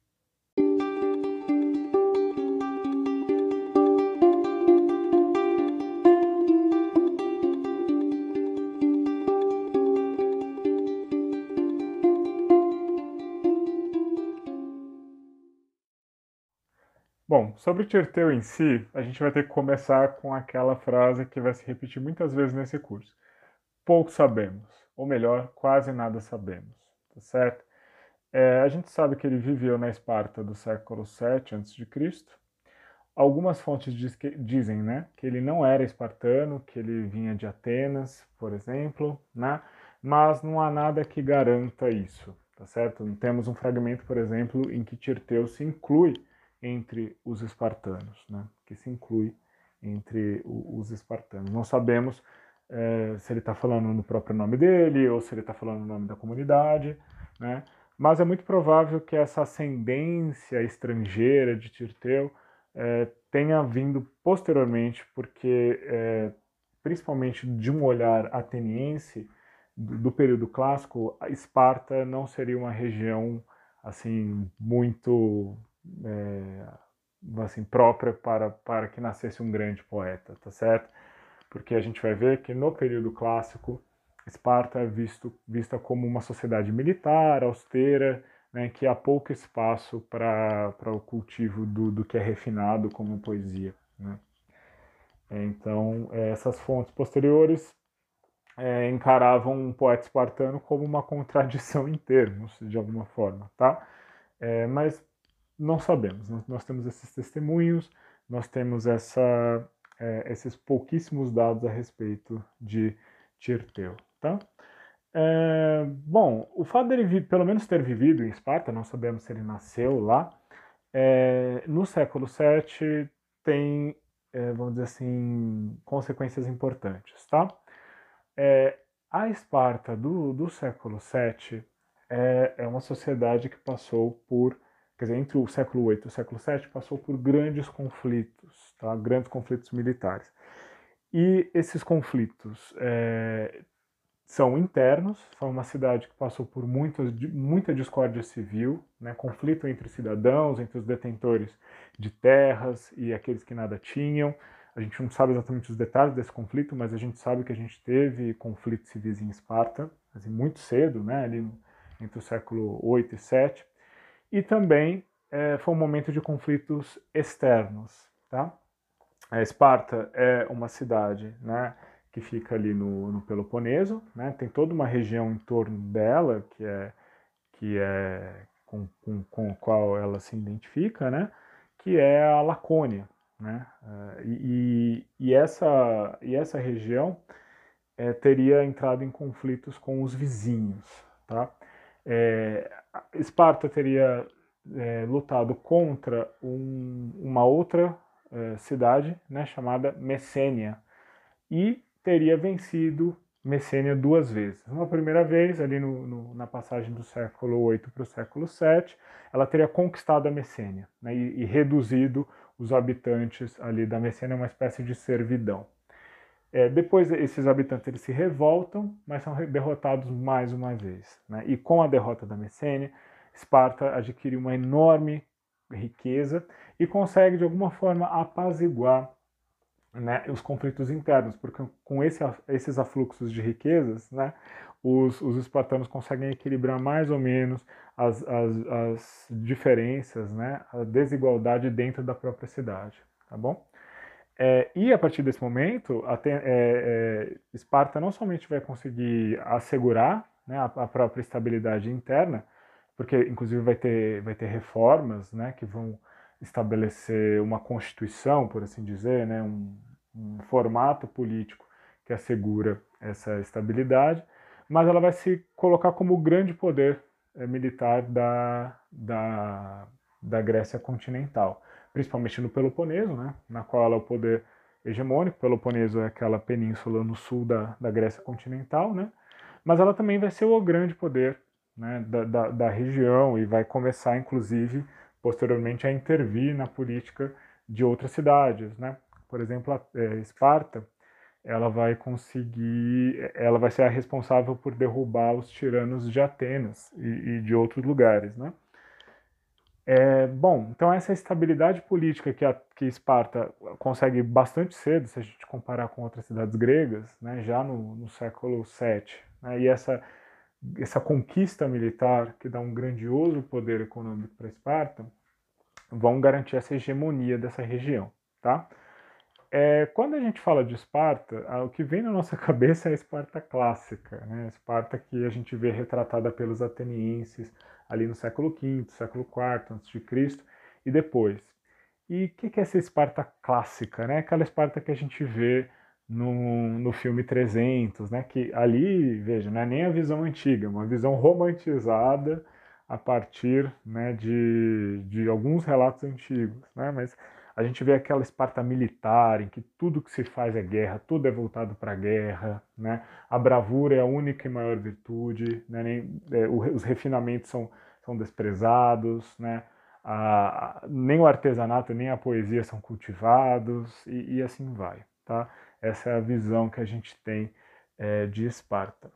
Bom, sobre Tirteu em si, a gente vai ter que começar com aquela frase que vai se repetir muitas vezes nesse curso. Pouco sabemos, ou melhor, quase nada sabemos, tá certo? É, a gente sabe que ele viveu na Esparta do século 7 a.C., Algumas fontes diz que, dizem né, que ele não era espartano, que ele vinha de Atenas, por exemplo, né, mas não há nada que garanta isso, tá certo? Temos um fragmento, por exemplo, em que Tirteu se inclui entre os espartanos, né, que se inclui entre os espartanos. Não sabemos é, se ele está falando no próprio nome dele ou se ele está falando no nome da comunidade, né, mas é muito provável que essa ascendência estrangeira de Tirteu é, tenha vindo posteriormente, porque, é, principalmente de um olhar ateniense, do, do, período clássico, Esparta não seria uma região assim muito é, assim própria para, para que nascesse um grande poeta, tá certo? Porque a gente vai ver que no período clássico Esparta é visto, vista como uma sociedade militar, austera, né, que há pouco espaço para o cultivo do, do que é refinado como poesia. Né? Então, é, essas fontes posteriores é, encaravam um poeta espartano como uma contradição em termos, de alguma forma, tá? É, mas não sabemos. Nós, temos esses testemunhos, nós temos essa, é, esses pouquíssimos dados a respeito de Tirteu, tá? É, bom, o fato dele pelo menos ter vivido em Esparta, não sabemos se ele nasceu lá, é, no século VII tem, é, vamos dizer assim, consequências importantes, tá? É, a Esparta do, do século VII é, é uma sociedade que passou por, quer dizer, entre o século VIII e o século VII, passou por grandes conflitos, tá? Grandes conflitos militares. E esses conflitos é, são internos, são uma cidade que passou por muitas, muita discórdia civil, né, conflito entre cidadãos, entre os detentores de terras e aqueles que nada tinham. A gente não sabe exatamente os detalhes desse conflito, mas a gente sabe que a gente teve conflitos civis em Esparta, assim, muito cedo, né, ali entre o século 8 e 7. E também é, foi um momento de conflitos externos. Tá? A Esparta é uma cidade né, que fica ali no, no Peloponeso, né? Tem toda uma região em torno dela que é que é com, com, com a qual ela se identifica, né? Que é a Lacônia, né? Eh, e, e, essa e essa região é, teria entrado em conflitos com os vizinhos, tá? É, Esparta teria é, lutado contra um, uma outra cidade, né, chamada Messênia, e teria vencido Messênia duas vezes. Uma primeira vez, ali no, no, na passagem do século VIII para o século VII, ela teria conquistado a Messênia né, e, e, reduzido os habitantes ali da Messênia a uma espécie de servidão. É, depois, esses habitantes eles se revoltam, mas são derrotados mais uma vez. Né? E com a derrota da Messênia, Esparta adquire uma enorme riqueza e consegue, de alguma forma, apaziguar né, os conflitos internos, porque com esse, esses afluxos de riquezas, né, os, os espartanos conseguem equilibrar mais ou menos as, as, as diferenças, né, a desigualdade dentro da própria cidade, tá bom? É, e a partir desse momento, é, é, Esparta não somente vai conseguir assegurar né, a, a, própria estabilidade interna, porque inclusive vai ter, vai ter reformas né, que vão estabelecer uma constituição, por assim dizer, né, um, um formato político que assegura essa estabilidade, mas ela vai se colocar como o grande poder é, militar da, da, da Grécia continental, principalmente no Peloponeso, né, na qual é o poder hegemônico. Peloponeso é aquela península no sul da, da Grécia continental, né, mas ela também vai ser o grande poder né, da, da, da região e vai começar, inclusive, posteriormente a intervir na política de outras cidades, né? Por exemplo, a é, Esparta, ela vai conseguir, ela vai ser a responsável por derrubar os tiranos de Atenas e, e de outros lugares, né? É, bom, então essa estabilidade política que, a, que Esparta consegue bastante cedo, se a gente comparar com outras cidades gregas, né, já no, no século VII, né, e essa, essa conquista militar que dá um grandioso poder econômico para Esparta, vão garantir essa hegemonia dessa região, tá? É, quando a gente fala de Esparta, o que vem na nossa (laughs) cabeça é a Esparta clássica, né? A Esparta que a gente vê retratada pelos atenienses ali no século V, século IV a.C. e depois. E o que, que é essa Esparta clássica, né? Aquela Esparta que a gente vê no, no filme 300, né? Que ali, veja, não é nem a visão antiga, é uma visão romantizada a partir né, de, de alguns relatos antigos, né? Mas a gente vê aquela Esparta militar em que tudo que se faz é guerra, tudo é voltado para a guerra, né? A bravura é a única e maior virtude, né? Nem, é, os refinamentos são, são desprezados, né? A, a, nem o artesanato nem a poesia são cultivados e, e assim vai, tá? Essa é a visão que a gente tem é, de Esparta.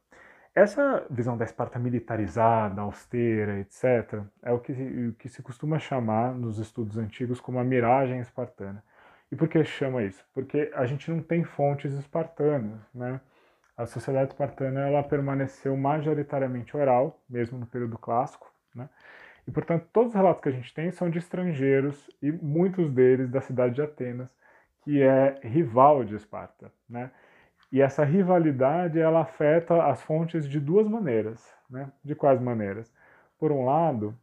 Essa visão da Esparta militarizada, austera, etc., é o que, o que se costuma chamar nos estudos antigos como a miragem espartana. E por que chama isso? Porque a gente não tem fontes espartanas, né? A sociedade espartana ela permaneceu majoritariamente oral, mesmo no período clássico, né? E portanto todos os relatos que a gente tem são de estrangeiros e muitos deles da cidade de Atenas, que é rival de Esparta, né? E essa rivalidade ela afeta as fontes de duas maneiras, né? De quais maneiras? Por um lado,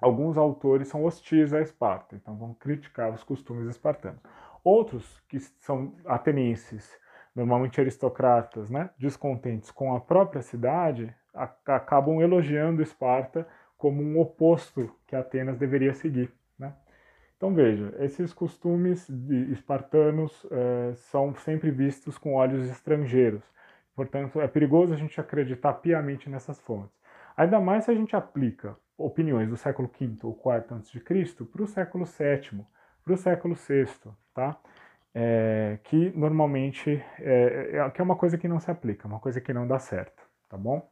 alguns autores são hostis a Esparta, então vão criticar os costumes espartanos. Outros, que são atenienses, normalmente aristocratas, né, descontentes com a própria cidade, acabam elogiando Esparta como um oposto que Atenas deveria seguir. Então veja, esses costumes espartanos eh, são sempre vistos com olhos estrangeiros. Portanto, é perigoso a gente acreditar piamente nessas fontes. Ainda mais se a gente aplica opiniões do século V ou IV a.C. para o século VII, para o século VI, tá? É, que normalmente é, é, que é uma coisa que não se aplica, uma coisa que não dá certo, tá bom?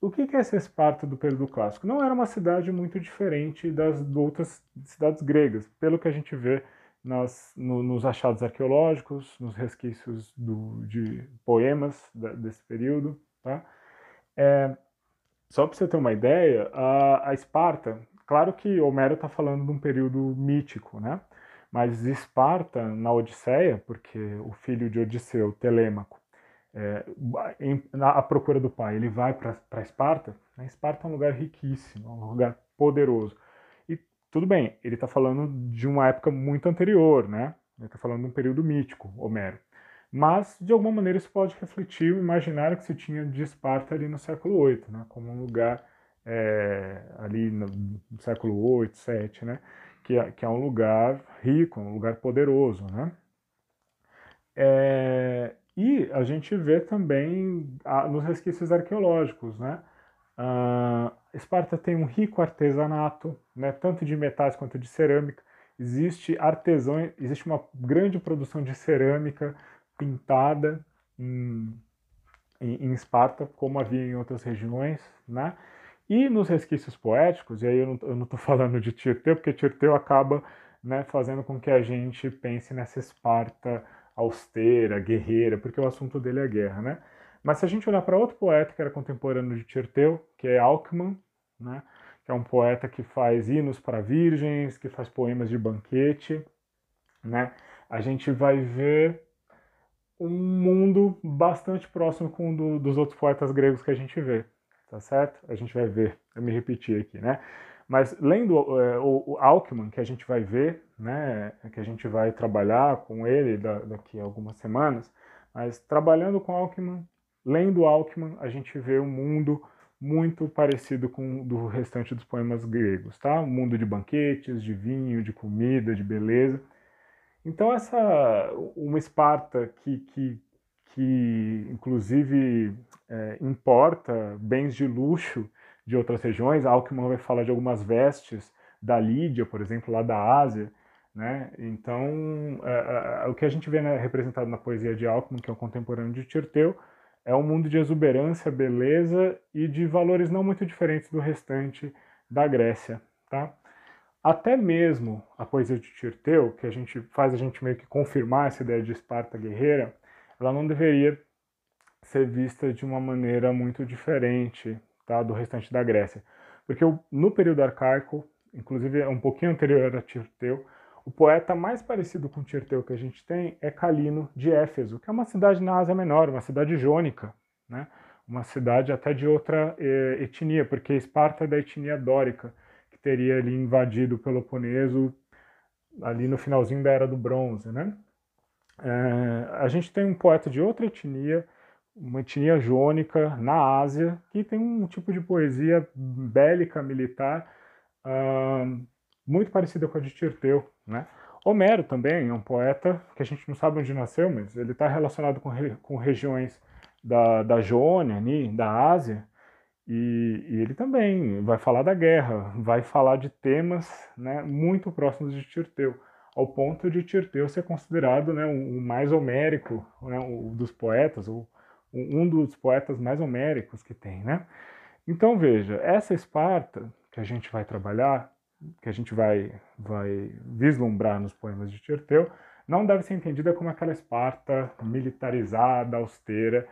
O que é essa Esparta do período clássico? Não era uma cidade muito diferente das outras cidades gregas, pelo que a gente vê nas, no, nos achados arqueológicos, nos resquícios do, de poemas da, desse período. Tá? É, só para você ter uma ideia, a, a Esparta, claro que Homero está falando de um período mítico, né? mas Esparta, na Odisseia, porque o filho de Odisseu, Telêmaco, é, na, procura do pai, ele vai para Esparta. Né? Esparta é um lugar riquíssimo, um lugar poderoso. E tudo bem, ele está falando de uma época muito anterior, né? Ele está falando de um período mítico, Homero. Mas, de alguma maneira, isso pode refletir o imaginário que se tinha de Esparta ali no século VIII, né? como um lugar é, ali no, no século VIII, VII, né? que, é, que é um lugar rico, um lugar poderoso. Né? É, e a gente vê também ah, nos resquícios arqueológicos, né? Uh, Esparta tem um rico artesanato, né, tanto de metais quanto de cerâmica. Existe artesão, existe uma grande produção de cerâmica pintada em, em, em Esparta, como havia em outras regiões, né? E nos resquícios poéticos, e aí eu não estou (laughs) falando de Tirteu, porque Tirteu acaba né, fazendo com que a gente pense nessa Esparta austera, guerreira, porque o assunto dele é guerra, né? Mas se a gente olhar para outro poeta que era contemporâneo de Tirteu, que é Alckmin, né? que é um poeta que faz hinos para virgens, que faz poemas de banquete, né? a gente vai ver um mundo bastante próximo com o do, dos outros poetas gregos que a gente vê, tá certo? A gente vai ver, eu me repeti aqui, né? Mas lendo é, o, o que a gente vai ver, né, que a gente vai trabalhar com ele daqui a algumas semanas, mas trabalhando com Alckmin, lendo Alckmin, a gente vê um mundo muito parecido com o do restante dos poemas gregos, tá? Um mundo de banquetes, de vinho, de comida, de beleza. Então essa uma Esparta que, que, que inclusive é, importa bens de luxo de outras regiões. Alckmin vai falar de algumas vestes da Lídia, por exemplo, lá da Ásia. Né? Então, é, é, o que a gente vê né, representado na poesia de Alckmin, que é um contemporâneo de Tirteu, é um mundo de exuberância, beleza e de valores não muito diferentes do restante da Grécia. Tá? Até mesmo a poesia de Tirteu, que a gente faz a gente meio que confirmar essa ideia de Esparta guerreira, ela não deveria ser vista de uma maneira muito diferente tá, do restante da Grécia. Porque no período arcaico, inclusive é um pouquinho anterior a Tirteu. O poeta mais parecido com Tirteu que a gente tem é Calino de Éfeso, que é uma cidade na Ásia Menor, uma cidade jônica, né? uma cidade até de outra eh, etnia, porque Esparta é da etnia dórica, que teria ali invadido o Peloponeso ali no finalzinho da Era do Bronze. Né? É, a gente tem um poeta de outra etnia, uma etnia jônica na Ásia, que tem um tipo de poesia bélica, militar, uh, muito parecida com a de Tirteu. Né? Homero também é um poeta que a gente não sabe onde nasceu, mas ele está relacionado com, com regiões da, da Jônia, da Ásia, e, e, ele também vai falar da guerra, vai falar de temas né, muito próximos de Tirteu, ao ponto de Tirteu ser considerado né, o mais homérico né, dos poetas, o, um dos poetas mais homéricos que tem. Né? Então veja, essa Esparta que a gente vai trabalhar, que a gente vai, vai vislumbrar nos poemas de Tirteu, não deve ser entendida como aquela Esparta militarizada, austera,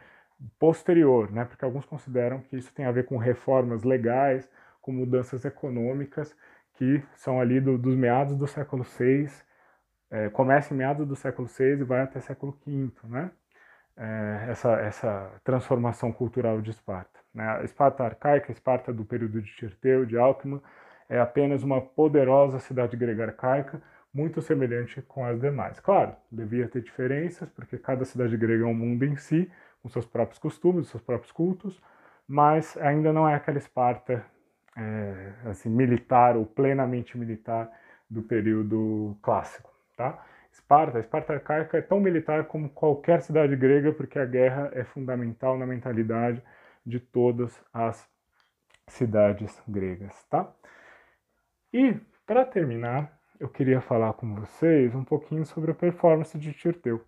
posterior, né? porque alguns consideram que isso tem a ver com reformas legais, com mudanças econômicas, que são ali do, dos meados do século VI, é, começa em meados do século VI e vai até século V, né? É, essa, essa transformação cultural de Esparta. Né? A Esparta arcaica, a Esparta do período de Tirteu, de Alckmin, é apenas uma poderosa cidade grega arcaica, muito semelhante com as demais. Claro, devia ter diferenças, porque cada cidade grega é um mundo em si, com seus próprios costumes, seus próprios cultos, mas ainda não é aquela Esparta é, assim, militar ou plenamente militar do período clássico. Tá? Esparta, Esparta arcaica é tão militar como qualquer cidade grega, porque a guerra é fundamental na mentalidade de todas as cidades gregas. Tá? E, para terminar, eu queria falar com vocês um pouquinho sobre a performance de Tirteu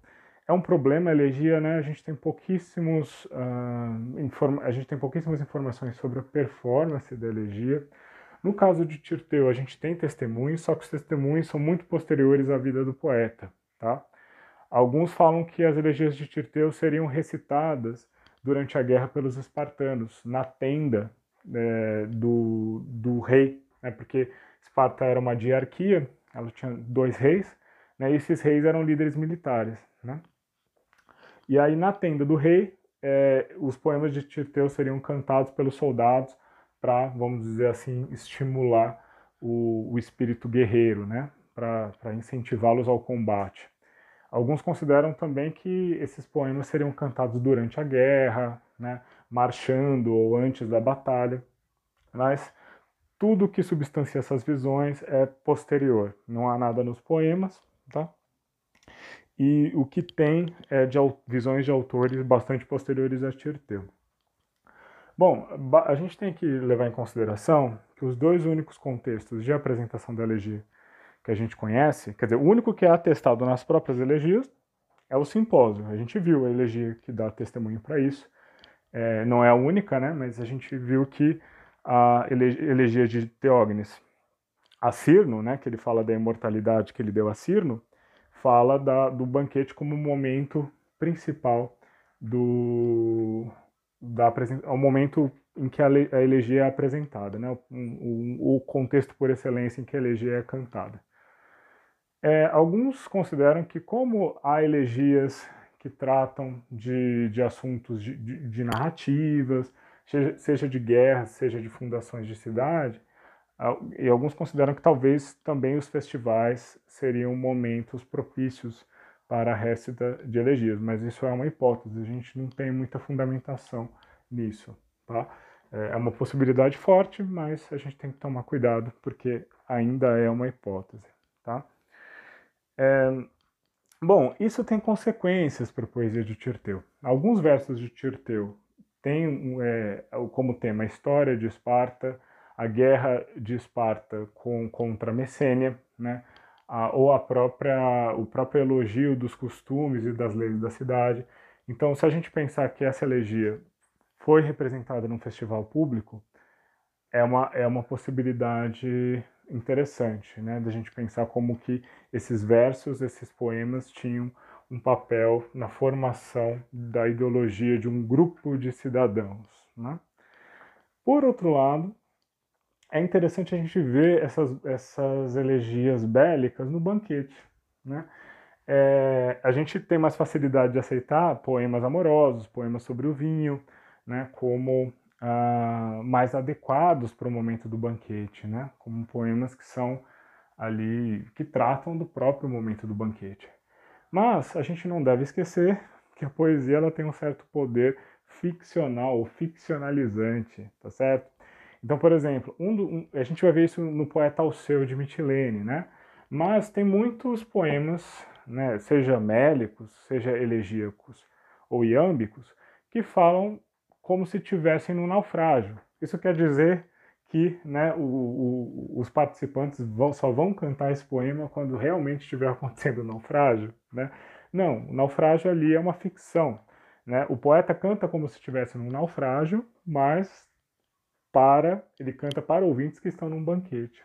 é um problema a elegia, né? A gente tem pouquíssimos uh, a gente tem pouquíssimas informações sobre a performance da elegia. No caso de Tirteu, a gente tem testemunhos, só que os testemunhos são muito posteriores à vida do poeta, tá? Alguns falam que as elegias de Tirteu seriam recitadas durante a guerra pelos espartanos, na tenda é, do, do rei, né? porque Esparta era uma diarquia, ela tinha dois reis, né? e esses reis eram líderes militares. Né? E aí, na tenda do rei, é, os poemas de Tirteu seriam cantados pelos soldados para, vamos dizer assim, estimular o, o espírito guerreiro, né? para incentivá-los ao combate. Alguns consideram também que esses poemas seriam cantados durante a guerra, né? marchando ou antes da batalha, mas tudo que substancia essas visões é posterior. Não há nada nos poemas, tá? e o que tem é de visões de autores bastante posteriores a Tirteu. Bom, a gente tem que levar em consideração que os dois únicos contextos de apresentação da elegia que a gente conhece, quer dizer, o único que é atestado nas próprias elegias é o simpósio. A gente viu a elegia que dá testemunho para isso. É, não é a única, né, mas a gente viu que a elegia de Teógenes a Cirno, né, que ele fala da imortalidade que ele deu a Cirno, fala da, do banquete como momento principal do da o momento em que a, a elegia é apresentada, né? O, o, contexto por excelência em que a elegia é cantada. É, alguns consideram que como há elegias que tratam de, de assuntos de, de, de narrativas, seja, seja de guerras, seja de fundações de cidade, e alguns consideram que talvez também os festivais seriam momentos propícios para a récita de elegias, mas isso é uma hipótese, a gente não tem muita fundamentação nisso, tá? É, é uma possibilidade forte, mas a gente tem que tomar cuidado, porque ainda é uma hipótese, tá? É, bom, isso tem consequências para a poesia de Tirteu. Alguns versos de Tirteu têm é, como tema a história de Esparta, a guerra de Esparta com, contra Messênia, né? A, ou a própria, o próprio elogio dos costumes e das leis da cidade. Então, se a gente pensar que essa elegia foi representada num festival público, é uma, é uma possibilidade interessante, né, da gente pensar como que esses versos, esses poemas tinham um papel na formação da ideologia de um grupo de cidadãos. Né? Por outro lado, é interessante a gente ver essas, essas elegias bélicas no banquete, né? É, a gente tem mais facilidade de aceitar poemas amorosos, poemas sobre o vinho, né, como ah, mais adequados para o momento do banquete, né, como poemas que são ali que tratam do próprio momento do banquete. Mas a gente não deve esquecer que a poesia ela tem um certo poder ficcional ficcionalizante, tá certo? Então, por exemplo, um, do, um a gente vai ver isso no poeta Alceu de Mitilene, né? Mas tem muitos poemas, né, seja mélicos, seja elegíacos ou iâmbicos, que falam como se estivessem no naufrágio. Isso quer dizer que né, o, o, os participantes vão, só vão cantar esse poema quando realmente estiver (laughs) acontecendo o naufrágio. Né? Não, o naufrágio ali é uma ficção. Né? O poeta canta como se estivesse num naufrágio, mas para ele canta para ouvintes que estão num banquete.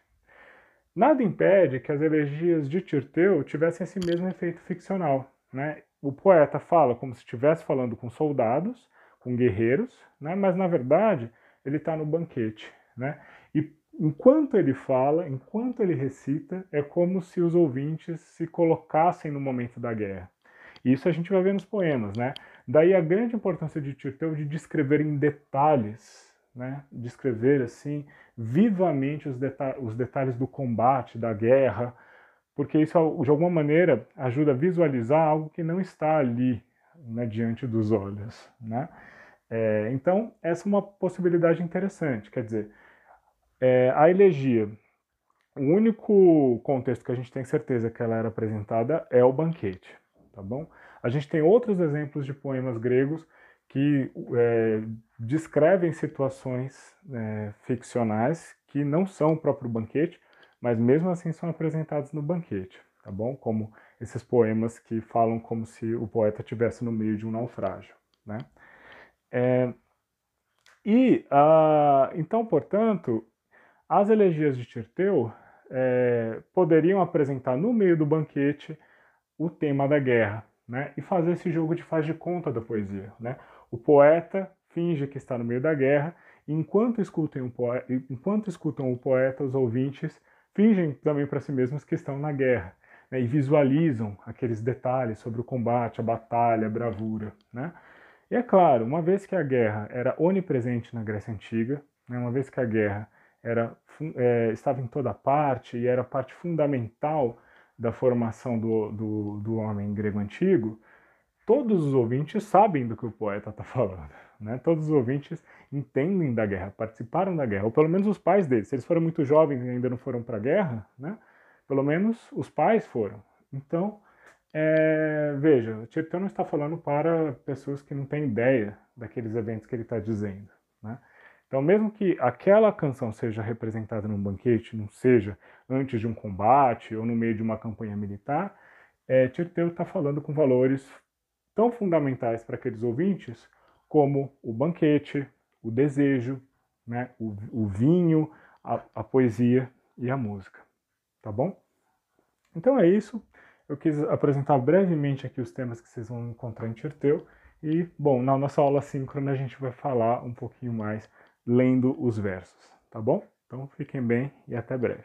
Nada impede que as elegias de Tirteu tivessem esse mesmo efeito ficcional. Né? O poeta fala como se estivesse falando com soldados, com guerreiros, né? mas na verdade ele está no banquete. Né? E enquanto ele fala, enquanto ele recita, é como se os ouvintes se colocassem no momento da guerra. Isso a gente vai ver nos poemas, né? Daí a grande importância de Tirteu de descrever em detalhes, né? Descrever assim vivamente os, deta os detalhes do combate, da guerra, porque isso de alguma maneira ajuda a visualizar algo que não está ali né, diante dos olhos, né? É, então essa é uma possibilidade interessante, quer dizer, é, a elegia, o único contexto que a gente tem certeza que ela era apresentada é o banquete, tá bom? A gente tem outros exemplos de poemas gregos que é, descrevem situações é, ficcionais que não são o próprio banquete, mas mesmo assim são apresentados no banquete, tá bom? Como esses poemas que falam como se o poeta estivesse no meio de um naufrágio, né? É, e, ah, então, portanto, as elegias de Tirteu é, poderiam apresentar no meio do banquete o tema da guerra, né? E fazer esse jogo de faz de conta da poesia, né? O poeta finge que está no meio da guerra, enquanto escutam o poeta, enquanto escutam o poeta, os ouvintes fingem também para si mesmos que estão na guerra, né? E visualizam aqueles detalhes sobre o combate, a batalha, a bravura, né? E é claro, uma vez que a guerra era onipresente na Grécia Antiga, né? uma vez que a guerra era, é, estava em toda parte e era parte fundamental da formação do, do, do homem grego antigo, todos os ouvintes sabem do que o poeta está falando. Né? Todos os ouvintes entendem da guerra, participaram da guerra, ou pelo menos os pais deles. Se eles foram muito jovens e ainda não foram para a guerra, né? pelo menos os pais foram. Então, é, veja, Tirteu não está falando para pessoas que não têm ideia daqueles eventos que ele está dizendo. Né? Então, mesmo que aquela canção seja representada num banquete, não seja antes de um combate ou no meio de uma campanha militar, é, Tirteu está falando com valores tão fundamentais para aqueles ouvintes como o banquete, o desejo, né, o, o vinho, a, a poesia e a música. Tá bom? Então é isso. Eu quis apresentar brevemente aqui os temas que vocês vão encontrar em Tirteu. E, bom, na nossa aula síncrona a gente vai falar um pouquinho mais lendo os versos, tá bom? Então fiquem bem e até breve.